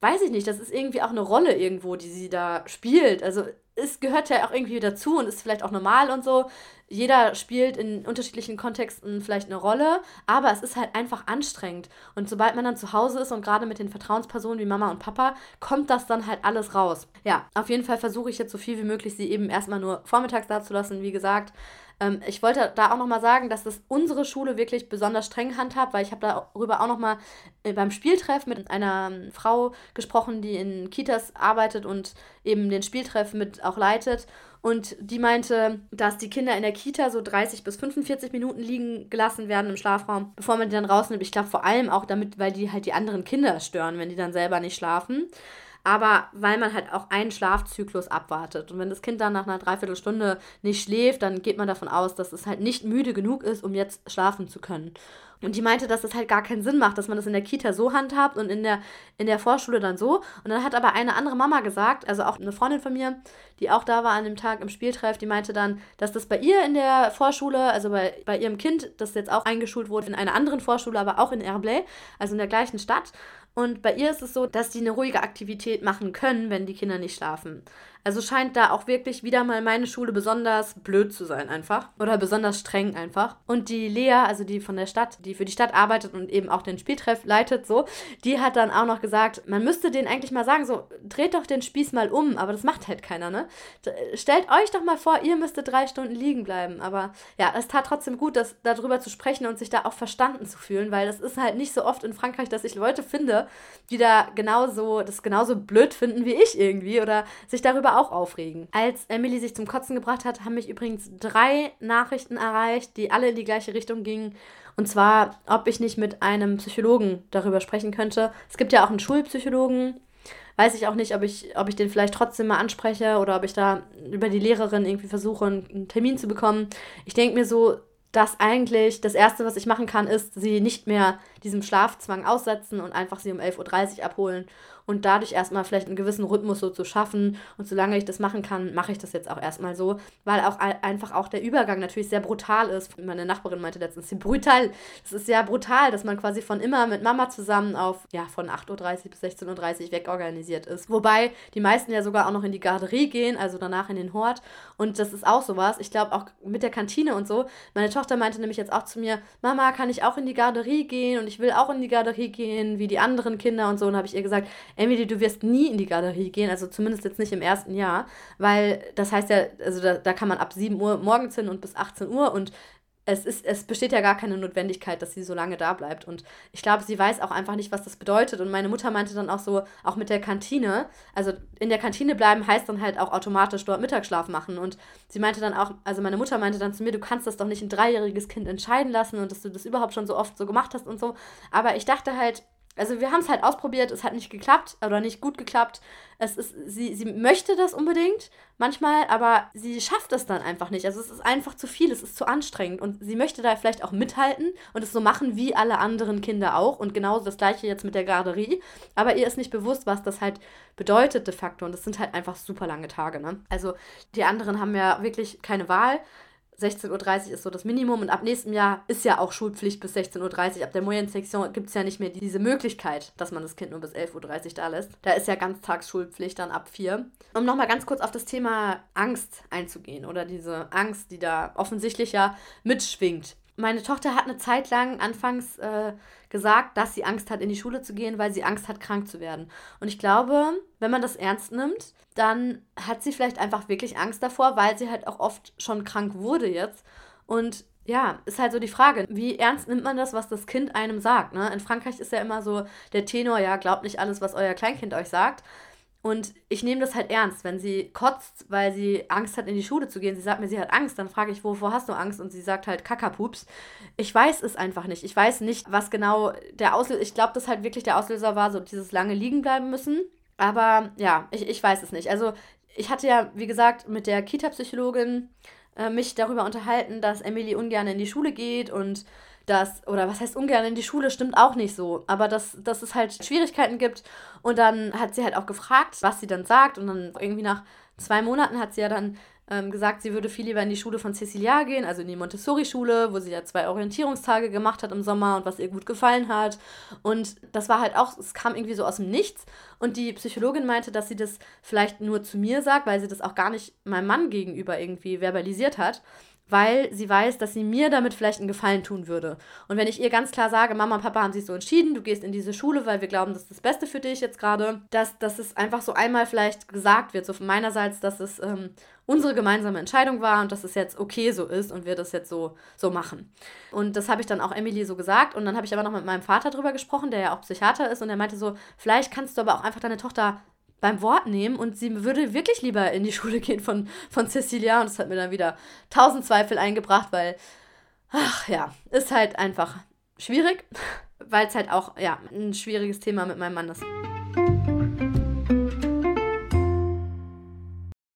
weiß ich nicht, das ist irgendwie auch eine Rolle irgendwo, die sie da spielt. Also es gehört ja auch irgendwie dazu und ist vielleicht auch normal und so. Jeder spielt in unterschiedlichen Kontexten vielleicht eine Rolle, aber es ist halt einfach anstrengend. Und sobald man dann zu Hause ist und gerade mit den Vertrauenspersonen wie Mama und Papa, kommt das dann halt alles raus. Ja, auf jeden Fall versuche ich jetzt so viel wie möglich, sie eben erstmal nur vormittags da zu lassen, wie gesagt. Ähm, ich wollte da auch nochmal sagen, dass das unsere Schule wirklich besonders streng handhabt, weil ich habe darüber auch nochmal äh, beim Spieltreff mit einer ähm, Frau gesprochen, die in Kitas arbeitet und eben den Spieltreff mit auch leitet. Und die meinte, dass die Kinder in der Kita so 30 bis 45 Minuten liegen gelassen werden im Schlafraum, bevor man die dann rausnimmt. Ich glaube vor allem auch damit, weil die halt die anderen Kinder stören, wenn die dann selber nicht schlafen aber weil man halt auch einen Schlafzyklus abwartet. Und wenn das Kind dann nach einer Dreiviertelstunde nicht schläft, dann geht man davon aus, dass es halt nicht müde genug ist, um jetzt schlafen zu können. Und die meinte, dass das halt gar keinen Sinn macht, dass man das in der Kita so handhabt und in der, in der Vorschule dann so. Und dann hat aber eine andere Mama gesagt, also auch eine Freundin von mir, die auch da war an dem Tag im Spieltreff, die meinte dann, dass das bei ihr in der Vorschule, also bei, bei ihrem Kind, das jetzt auch eingeschult wurde in einer anderen Vorschule, aber auch in Herblay, also in der gleichen Stadt. Und bei ihr ist es so, dass die eine ruhige Aktivität machen können, wenn die Kinder nicht schlafen. Also scheint da auch wirklich wieder mal meine Schule besonders blöd zu sein einfach. Oder besonders streng einfach. Und die Lea, also die von der Stadt, die für die Stadt arbeitet und eben auch den Spieltreff leitet, so, die hat dann auch noch gesagt, man müsste denen eigentlich mal sagen, so, dreht doch den Spieß mal um, aber das macht halt keiner, ne? Stellt euch doch mal vor, ihr müsstet drei Stunden liegen bleiben. Aber ja, es tat trotzdem gut, das, darüber zu sprechen und sich da auch verstanden zu fühlen, weil das ist halt nicht so oft in Frankreich, dass ich Leute finde, die da genauso, das genauso blöd finden wie ich irgendwie oder sich darüber auch aufregen. Als Emily sich zum Kotzen gebracht hat, haben mich übrigens drei Nachrichten erreicht, die alle in die gleiche Richtung gingen. Und zwar, ob ich nicht mit einem Psychologen darüber sprechen könnte. Es gibt ja auch einen Schulpsychologen. Weiß ich auch nicht, ob ich, ob ich den vielleicht trotzdem mal anspreche oder ob ich da über die Lehrerin irgendwie versuche, einen Termin zu bekommen. Ich denke mir so, dass eigentlich das Erste, was ich machen kann, ist, sie nicht mehr diesem Schlafzwang aussetzen und einfach sie um 11.30 Uhr abholen und dadurch erstmal vielleicht einen gewissen Rhythmus so zu schaffen. Und solange ich das machen kann, mache ich das jetzt auch erstmal so, weil auch einfach auch der Übergang natürlich sehr brutal ist. Meine Nachbarin meinte letztens, brutal. Das ist sehr brutal, dass man quasi von immer mit Mama zusammen auf, ja, von 8.30 Uhr bis 16.30 Uhr wegorganisiert ist. Wobei die meisten ja sogar auch noch in die Garderie gehen, also danach in den Hort. Und das ist auch sowas. Ich glaube auch mit der Kantine und so. Meine Tochter meinte nämlich jetzt auch zu mir, Mama, kann ich auch in die Garderie gehen? Und ich will auch in die Garderie gehen, wie die anderen Kinder und so. Und habe ich ihr gesagt, Emily, du wirst nie in die Galerie gehen, also zumindest jetzt nicht im ersten Jahr, weil das heißt ja, also da, da kann man ab 7 Uhr morgens hin und bis 18 Uhr und es, ist, es besteht ja gar keine Notwendigkeit, dass sie so lange da bleibt. Und ich glaube, sie weiß auch einfach nicht, was das bedeutet. Und meine Mutter meinte dann auch so, auch mit der Kantine, also in der Kantine bleiben heißt dann halt auch automatisch dort Mittagsschlaf machen. Und sie meinte dann auch, also meine Mutter meinte dann zu mir, du kannst das doch nicht ein dreijähriges Kind entscheiden lassen und dass du das überhaupt schon so oft so gemacht hast und so. Aber ich dachte halt, also wir haben es halt ausprobiert, es hat nicht geklappt oder nicht gut geklappt. Es ist, sie, sie möchte das unbedingt manchmal, aber sie schafft es dann einfach nicht. Also es ist einfach zu viel, es ist zu anstrengend und sie möchte da vielleicht auch mithalten und es so machen wie alle anderen Kinder auch und genauso das gleiche jetzt mit der Garderie. Aber ihr ist nicht bewusst, was das halt bedeutet de facto und das sind halt einfach super lange Tage. Ne? Also die anderen haben ja wirklich keine Wahl. 16.30 Uhr ist so das Minimum und ab nächstem Jahr ist ja auch Schulpflicht bis 16.30 Uhr. Ab der Moyen-Sektion gibt es ja nicht mehr diese Möglichkeit, dass man das Kind nur bis 11.30 Uhr da lässt. Da ist ja Ganztagsschulpflicht dann ab 4. Um nochmal ganz kurz auf das Thema Angst einzugehen oder diese Angst, die da offensichtlich ja mitschwingt. Meine Tochter hat eine Zeit lang anfangs äh, gesagt, dass sie Angst hat, in die Schule zu gehen, weil sie Angst hat, krank zu werden. Und ich glaube, wenn man das ernst nimmt, dann hat sie vielleicht einfach wirklich Angst davor, weil sie halt auch oft schon krank wurde jetzt. Und ja, ist halt so die Frage, wie ernst nimmt man das, was das Kind einem sagt? Ne? In Frankreich ist ja immer so der Tenor, ja, glaubt nicht alles, was euer Kleinkind euch sagt. Und ich nehme das halt ernst. Wenn sie kotzt, weil sie Angst hat, in die Schule zu gehen, sie sagt mir, sie hat Angst, dann frage ich, wovor hast du Angst? Und sie sagt halt Kakapups. Ich weiß es einfach nicht. Ich weiß nicht, was genau der Auslöser, ich glaube, dass halt wirklich der Auslöser war, so dieses lange liegen bleiben müssen. Aber ja, ich, ich weiß es nicht. Also ich hatte ja, wie gesagt, mit der Kita-Psychologin äh, mich darüber unterhalten, dass Emily ungern in die Schule geht und dass, oder was heißt ungern in die Schule, stimmt auch nicht so, aber dass, dass es halt Schwierigkeiten gibt. Und dann hat sie halt auch gefragt, was sie dann sagt. Und dann irgendwie nach zwei Monaten hat sie ja dann ähm, gesagt, sie würde viel lieber in die Schule von Cecilia gehen, also in die Montessori-Schule, wo sie ja zwei Orientierungstage gemacht hat im Sommer und was ihr gut gefallen hat. Und das war halt auch, es kam irgendwie so aus dem Nichts. Und die Psychologin meinte, dass sie das vielleicht nur zu mir sagt, weil sie das auch gar nicht meinem Mann gegenüber irgendwie verbalisiert hat weil sie weiß, dass sie mir damit vielleicht einen Gefallen tun würde. Und wenn ich ihr ganz klar sage, Mama und Papa haben sich so entschieden, du gehst in diese Schule, weil wir glauben, das ist das Beste für dich jetzt gerade, dass, dass es einfach so einmal vielleicht gesagt wird, so von meinerseits, dass es ähm, unsere gemeinsame Entscheidung war und dass es jetzt okay so ist und wir das jetzt so, so machen. Und das habe ich dann auch Emily so gesagt und dann habe ich aber noch mit meinem Vater drüber gesprochen, der ja auch Psychiater ist und er meinte so, vielleicht kannst du aber auch einfach deine Tochter beim Wort nehmen und sie würde wirklich lieber in die <laughs> Schule gehen von, von Cecilia und das hat mir dann wieder tausend Zweifel eingebracht, weil, ach ja, ist halt einfach schwierig, <laughs> weil es halt auch, ja, ein schwieriges Thema mit meinem Mann ist.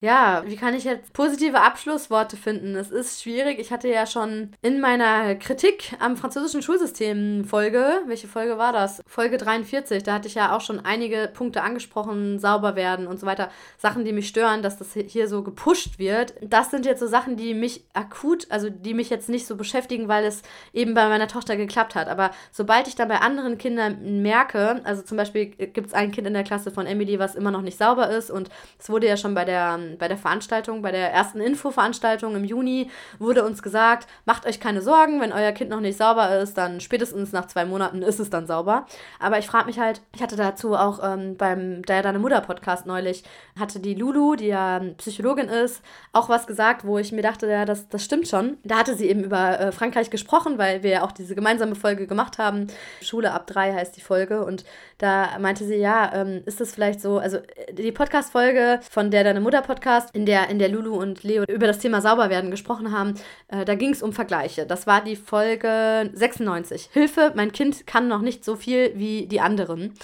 Ja, wie kann ich jetzt positive Abschlussworte finden? Es ist schwierig. Ich hatte ja schon in meiner Kritik am französischen Schulsystem Folge, welche Folge war das? Folge 43, da hatte ich ja auch schon einige Punkte angesprochen, sauber werden und so weiter. Sachen, die mich stören, dass das hier so gepusht wird. Das sind jetzt so Sachen, die mich akut, also die mich jetzt nicht so beschäftigen, weil es eben bei meiner Tochter geklappt hat. Aber sobald ich dann bei anderen Kindern merke, also zum Beispiel gibt es ein Kind in der Klasse von Emily, was immer noch nicht sauber ist und es wurde ja schon bei der bei der Veranstaltung, bei der ersten Infoveranstaltung im Juni, wurde uns gesagt, macht euch keine Sorgen, wenn euer Kind noch nicht sauber ist, dann spätestens nach zwei Monaten ist es dann sauber. Aber ich frage mich halt, ich hatte dazu auch ähm, beim Der Deine Mutter Podcast neulich, hatte die Lulu, die ja Psychologin ist, auch was gesagt, wo ich mir dachte, ja, das, das stimmt schon. Da hatte sie eben über äh, Frankreich gesprochen, weil wir ja auch diese gemeinsame Folge gemacht haben. Schule ab drei heißt die Folge. Und da meinte sie, ja, ähm, ist das vielleicht so, also äh, die Podcast-Folge von der Deine Mutter Podcast Podcast, in der, in der Lulu und Leo über das Thema Sauberwerden gesprochen haben, äh, da ging es um Vergleiche. Das war die Folge 96. Hilfe, mein Kind kann noch nicht so viel wie die anderen.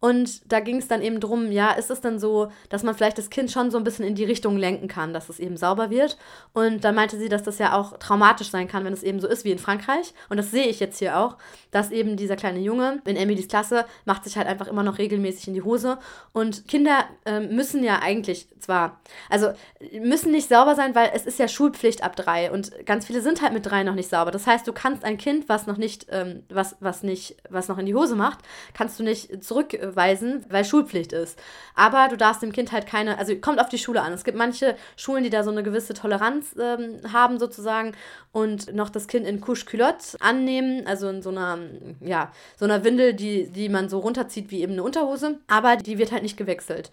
Und da ging es dann eben drum, ja, ist es dann so, dass man vielleicht das Kind schon so ein bisschen in die Richtung lenken kann, dass es eben sauber wird. Und dann meinte sie, dass das ja auch traumatisch sein kann, wenn es eben so ist wie in Frankreich. Und das sehe ich jetzt hier auch, dass eben dieser kleine Junge in Emilys Klasse macht sich halt einfach immer noch regelmäßig in die Hose. Und Kinder äh, müssen ja eigentlich zwar, also müssen nicht sauber sein, weil es ist ja Schulpflicht ab drei und ganz viele sind halt mit drei noch nicht sauber. Das heißt, du kannst ein Kind, was noch nicht, ähm, was, was nicht, was noch in die Hose macht, kannst du nicht zurück weisen, weil Schulpflicht ist. Aber du darfst dem Kind halt keine, also kommt auf die Schule an. Es gibt manche Schulen, die da so eine gewisse Toleranz ähm, haben sozusagen und noch das Kind in Couche Culotte annehmen, also in so einer, ja, so einer Windel, die, die man so runterzieht wie eben eine Unterhose, aber die wird halt nicht gewechselt.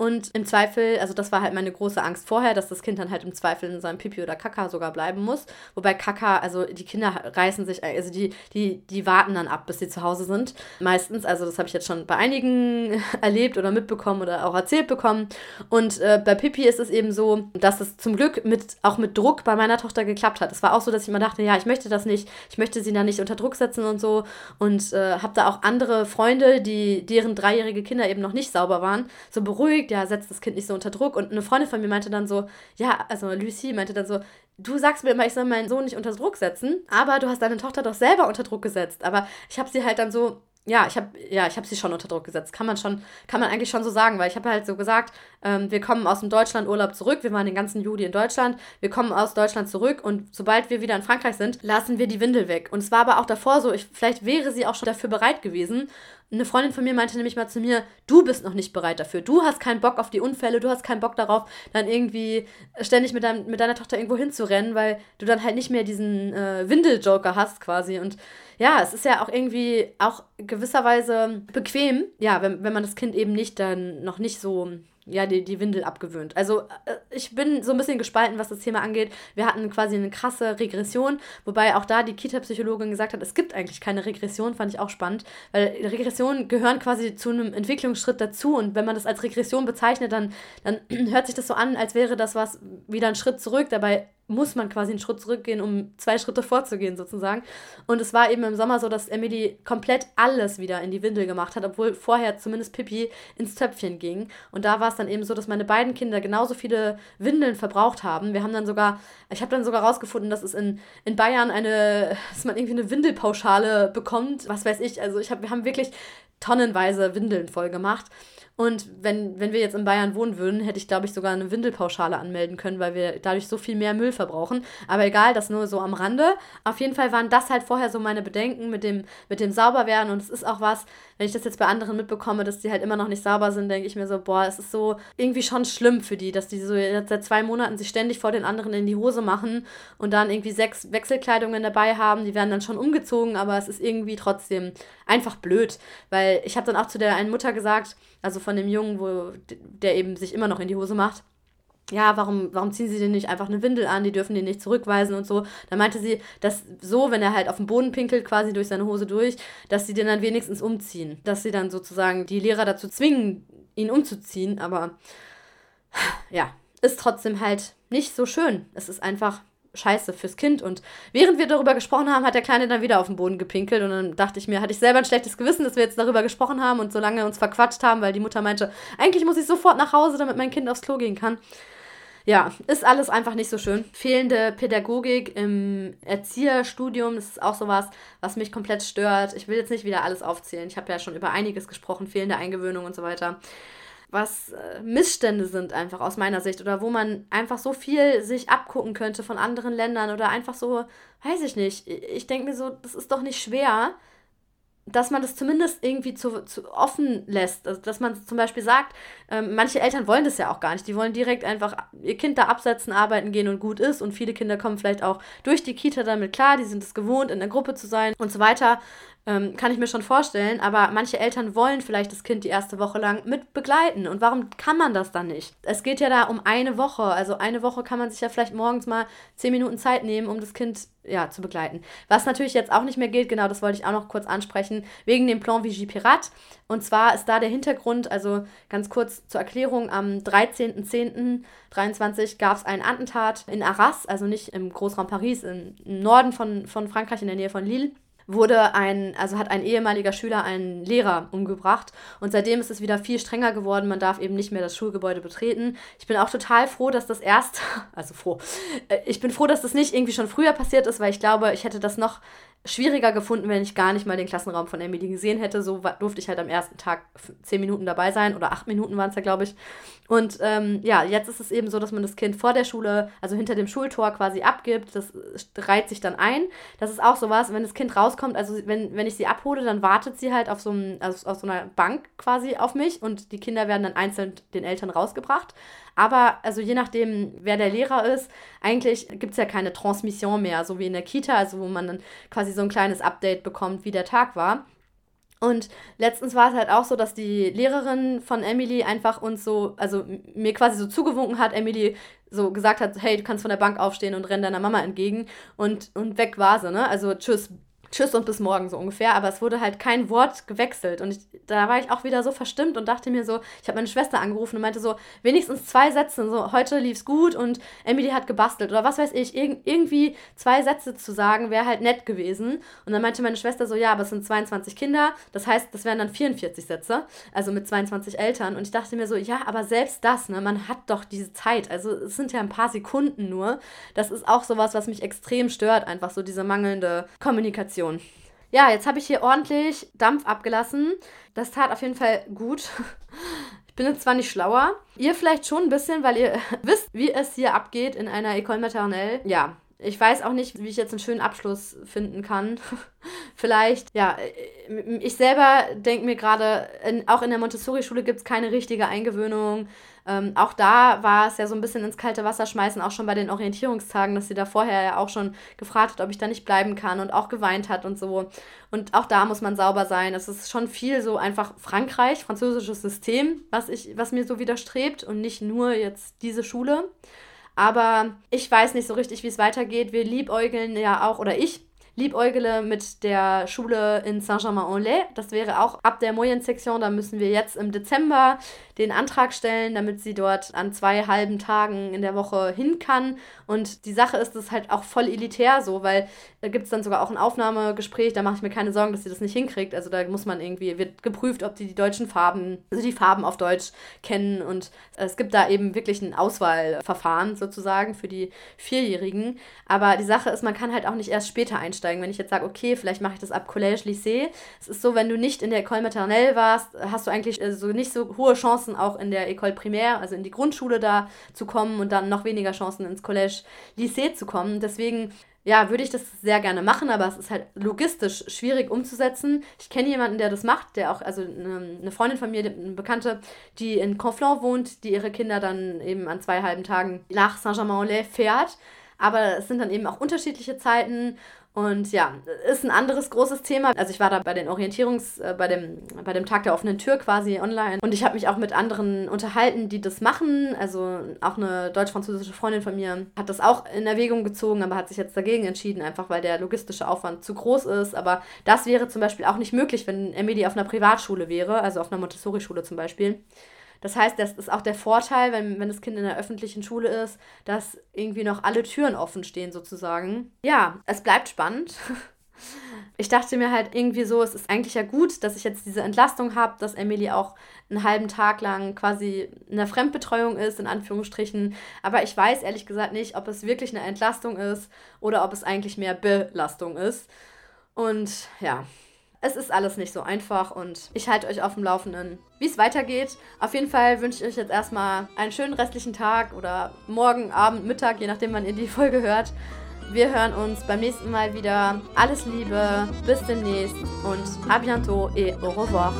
Und im Zweifel, also das war halt meine große Angst vorher, dass das Kind dann halt im Zweifel in seinem Pipi oder Kaka sogar bleiben muss. Wobei Kaka, also die Kinder reißen sich, also die, die, die warten dann ab, bis sie zu Hause sind. Meistens, also das habe ich jetzt schon bei einigen <laughs> erlebt oder mitbekommen oder auch erzählt bekommen. Und äh, bei Pipi ist es eben so, dass es zum Glück mit, auch mit Druck bei meiner Tochter geklappt hat. Es war auch so, dass ich immer dachte, ja, ich möchte das nicht, ich möchte sie da nicht unter Druck setzen und so. Und äh, habe da auch andere Freunde, die, deren dreijährige Kinder eben noch nicht sauber waren, so beruhigt ja, setzt das Kind nicht so unter Druck. Und eine Freundin von mir meinte dann so, ja, also Lucy meinte dann so, du sagst mir immer, ich soll meinen Sohn nicht unter Druck setzen, aber du hast deine Tochter doch selber unter Druck gesetzt. Aber ich habe sie halt dann so ja, ich habe ja, ich sie schon unter Druck gesetzt. Kann man schon, kann man eigentlich schon so sagen, weil ich habe halt so gesagt, ähm, wir kommen aus dem Deutschlandurlaub zurück. Wir waren den ganzen Juli in Deutschland. Wir kommen aus Deutschland zurück und sobald wir wieder in Frankreich sind, lassen wir die Windel weg. Und es war aber auch davor so, ich, vielleicht wäre sie auch schon dafür bereit gewesen. Eine Freundin von mir meinte nämlich mal zu mir, du bist noch nicht bereit dafür. Du hast keinen Bock auf die Unfälle, du hast keinen Bock darauf, dann irgendwie ständig mit, dein, mit deiner Tochter irgendwo hinzurennen, weil du dann halt nicht mehr diesen äh, Windeljoker hast quasi. Und ja, es ist ja auch irgendwie auch gewisserweise bequem, ja, wenn, wenn man das Kind eben nicht dann noch nicht so ja, die, die Windel abgewöhnt. Also äh, ich bin so ein bisschen gespalten, was das Thema angeht. Wir hatten quasi eine krasse Regression, wobei auch da die Kita-Psychologin gesagt hat, es gibt eigentlich keine Regression, fand ich auch spannend, weil Regressionen gehören quasi zu einem Entwicklungsschritt dazu und wenn man das als Regression bezeichnet, dann, dann <clears throat> hört sich das so an, als wäre das was wieder ein Schritt zurück. Dabei muss man quasi einen Schritt zurückgehen, um zwei Schritte vorzugehen, sozusagen. Und es war eben im Sommer so, dass Emily komplett alles wieder in die Windel gemacht hat, obwohl vorher zumindest Pippi ins Töpfchen ging. Und da war es dann eben so, dass meine beiden Kinder genauso viele Windeln verbraucht haben. Wir haben dann sogar, ich habe dann sogar rausgefunden, dass es in, in Bayern eine, dass man irgendwie eine Windelpauschale bekommt, was weiß ich. Also ich hab, wir haben wirklich tonnenweise Windeln voll gemacht. Und wenn, wenn wir jetzt in Bayern wohnen würden, hätte ich, glaube ich, sogar eine Windelpauschale anmelden können, weil wir dadurch so viel mehr Müll verbrauchen. Aber egal, das nur so am Rande. Auf jeden Fall waren das halt vorher so meine Bedenken mit dem, mit dem Sauberwerden. Und es ist auch was, wenn ich das jetzt bei anderen mitbekomme, dass die halt immer noch nicht sauber sind, denke ich mir so, boah, es ist so irgendwie schon schlimm für die, dass die so seit zwei Monaten sich ständig vor den anderen in die Hose machen und dann irgendwie sechs Wechselkleidungen dabei haben. Die werden dann schon umgezogen, aber es ist irgendwie trotzdem einfach blöd. Weil ich habe dann auch zu der einen Mutter gesagt, also von dem Jungen, wo der eben sich immer noch in die Hose macht. Ja, warum, warum ziehen sie denn nicht einfach eine Windel an? Die dürfen den nicht zurückweisen und so. Da meinte sie, dass so, wenn er halt auf den Boden pinkelt, quasi durch seine Hose durch, dass sie den dann wenigstens umziehen. Dass sie dann sozusagen die Lehrer dazu zwingen, ihn umzuziehen. Aber ja, ist trotzdem halt nicht so schön. Es ist einfach scheiße fürs Kind. Und während wir darüber gesprochen haben, hat der Kleine dann wieder auf den Boden gepinkelt. Und dann dachte ich mir, hatte ich selber ein schlechtes Gewissen, dass wir jetzt darüber gesprochen haben und so lange uns verquatscht haben, weil die Mutter meinte, eigentlich muss ich sofort nach Hause, damit mein Kind aufs Klo gehen kann. Ja, ist alles einfach nicht so schön. Fehlende Pädagogik im Erzieherstudium, das ist auch sowas, was mich komplett stört. Ich will jetzt nicht wieder alles aufzählen. Ich habe ja schon über einiges gesprochen, fehlende Eingewöhnung und so weiter was äh, Missstände sind einfach aus meiner Sicht oder wo man einfach so viel sich abgucken könnte von anderen Ländern oder einfach so, weiß ich nicht. Ich denke mir so, das ist doch nicht schwer, dass man das zumindest irgendwie zu, zu offen lässt. Also, dass man zum Beispiel sagt, ähm, manche Eltern wollen das ja auch gar nicht. Die wollen direkt einfach ihr Kind da absetzen, arbeiten gehen und gut ist. Und viele Kinder kommen vielleicht auch durch die Kita damit klar, die sind es gewohnt, in der Gruppe zu sein und so weiter. Ähm, kann ich mir schon vorstellen, aber manche Eltern wollen vielleicht das Kind die erste Woche lang mit begleiten. Und warum kann man das dann nicht? Es geht ja da um eine Woche. Also eine Woche kann man sich ja vielleicht morgens mal zehn Minuten Zeit nehmen, um das Kind ja, zu begleiten. Was natürlich jetzt auch nicht mehr gilt, genau, das wollte ich auch noch kurz ansprechen, wegen dem Plan Vigie Pirat. Und zwar ist da der Hintergrund, also ganz kurz zur Erklärung, am 13.10.23 gab es einen Attentat in Arras, also nicht im Großraum Paris, im Norden von, von Frankreich, in der Nähe von Lille wurde ein, also hat ein ehemaliger Schüler einen Lehrer umgebracht und seitdem ist es wieder viel strenger geworden. Man darf eben nicht mehr das Schulgebäude betreten. Ich bin auch total froh, dass das erst, <laughs> also froh, äh, ich bin froh, dass das nicht irgendwie schon früher passiert ist, weil ich glaube, ich hätte das noch schwieriger gefunden, wenn ich gar nicht mal den Klassenraum von Emily gesehen hätte. So durfte ich halt am ersten Tag zehn Minuten dabei sein oder acht Minuten waren es ja, glaube ich. Und ähm, ja, jetzt ist es eben so, dass man das Kind vor der Schule, also hinter dem Schultor quasi abgibt. Das reiht sich dann ein. Das ist auch sowas, wenn das Kind rauskommt, also wenn, wenn ich sie abhole, dann wartet sie halt auf so, einem, also auf so einer Bank quasi auf mich und die Kinder werden dann einzeln den Eltern rausgebracht. Aber also je nachdem, wer der Lehrer ist, eigentlich gibt es ja keine Transmission mehr, so wie in der Kita, also wo man dann quasi so ein kleines Update bekommt, wie der Tag war. Und letztens war es halt auch so, dass die Lehrerin von Emily einfach uns so, also mir quasi so zugewunken hat, Emily so gesagt hat, hey, du kannst von der Bank aufstehen und renn deiner Mama entgegen und, und weg war sie, ne? Also tschüss, Tschüss und bis morgen so ungefähr, aber es wurde halt kein Wort gewechselt. Und ich, da war ich auch wieder so verstimmt und dachte mir so, ich habe meine Schwester angerufen und meinte so, wenigstens zwei Sätze, so heute lief's gut und Emily hat gebastelt oder was weiß ich, irg irgendwie zwei Sätze zu sagen wäre halt nett gewesen. Und dann meinte meine Schwester so, ja, aber es sind 22 Kinder, das heißt, das wären dann 44 Sätze, also mit 22 Eltern. Und ich dachte mir so, ja, aber selbst das, ne, man hat doch diese Zeit, also es sind ja ein paar Sekunden nur, das ist auch sowas, was mich extrem stört, einfach so diese mangelnde Kommunikation Situation. Ja, jetzt habe ich hier ordentlich Dampf abgelassen. Das tat auf jeden Fall gut. <laughs> Ich bin jetzt zwar nicht schlauer, ihr vielleicht schon ein bisschen, weil ihr <laughs> wisst, wie es hier abgeht in einer École Maternelle. Ja, ich weiß auch nicht, wie ich jetzt einen schönen Abschluss finden kann. <laughs> Vielleicht, ja, ich selber denke mir gerade, auch in der Montessori-Schule gibt es keine richtige Eingewöhnung. Ähm, auch da war es ja so ein bisschen ins kalte Wasser schmeißen, auch schon bei den Orientierungstagen, dass sie da vorher ja auch schon gefragt hat, ob ich da nicht bleiben kann und auch geweint hat und so. Und auch da muss man sauber sein. Es ist schon viel so einfach Frankreich, französisches System, was, ich, was mir so widerstrebt und nicht nur jetzt diese Schule. Aber ich weiß nicht so richtig, wie es weitergeht. Wir liebäugeln ja auch, oder ich liebäugele mit der Schule in Saint-Germain-en-Laye. Das wäre auch ab der Moyen-Sektion. Da müssen wir jetzt im Dezember den Antrag stellen, damit sie dort an zwei halben Tagen in der Woche hin kann. Und die Sache ist, ist halt auch voll elitär so, weil da gibt es dann sogar auch ein Aufnahmegespräch. Da mache ich mir keine Sorgen, dass sie das nicht hinkriegt. Also da muss man irgendwie, wird geprüft, ob die die deutschen Farben, also die Farben auf Deutsch kennen. Und es gibt da eben wirklich ein Auswahlverfahren sozusagen für die Vierjährigen. Aber die Sache ist, man kann halt auch nicht erst später einsteigen einsteigen. Wenn ich jetzt sage, okay, vielleicht mache ich das ab Collège, Lycée. Es ist so, wenn du nicht in der École Maternelle warst, hast du eigentlich äh, so nicht so hohe Chancen, auch in der École Primaire, also in die Grundschule da zu kommen und dann noch weniger Chancen ins Collège, Lycée zu kommen. Deswegen ja, würde ich das sehr gerne machen, aber es ist halt logistisch schwierig umzusetzen. Ich kenne jemanden, der das macht, der auch, also eine Freundin von mir, eine Bekannte, die in Conflans wohnt, die ihre Kinder dann eben an zwei halben Tagen nach Saint-Germain-en-Laye fährt. Aber es sind dann eben auch unterschiedliche Zeiten und ja, ist ein anderes großes Thema. Also ich war da bei den Orientierungs, äh, bei, dem, bei dem Tag der offenen Tür quasi online. Und ich habe mich auch mit anderen unterhalten, die das machen. Also auch eine deutsch-französische Freundin von mir hat das auch in Erwägung gezogen, aber hat sich jetzt dagegen entschieden, einfach weil der logistische Aufwand zu groß ist. Aber das wäre zum Beispiel auch nicht möglich, wenn Emily auf einer Privatschule wäre, also auf einer Montessori-Schule zum Beispiel. Das heißt, das ist auch der Vorteil, wenn, wenn das Kind in der öffentlichen Schule ist, dass irgendwie noch alle Türen offen stehen sozusagen. Ja, es bleibt spannend. <laughs> ich dachte mir halt irgendwie so, es ist eigentlich ja gut, dass ich jetzt diese Entlastung habe, dass Emily auch einen halben Tag lang quasi in der Fremdbetreuung ist, in Anführungsstrichen. Aber ich weiß ehrlich gesagt nicht, ob es wirklich eine Entlastung ist oder ob es eigentlich mehr Belastung ist. Und ja, es ist alles nicht so einfach und ich halte euch auf dem Laufenden, wie es weitergeht. Auf jeden Fall wünsche ich euch jetzt erstmal einen schönen restlichen Tag oder morgen, Abend, Mittag, je nachdem, wann ihr die <laughs> Folge hört. Wir hören uns beim nächsten Mal wieder. Alles Liebe, bis demnächst und à bientôt et au revoir.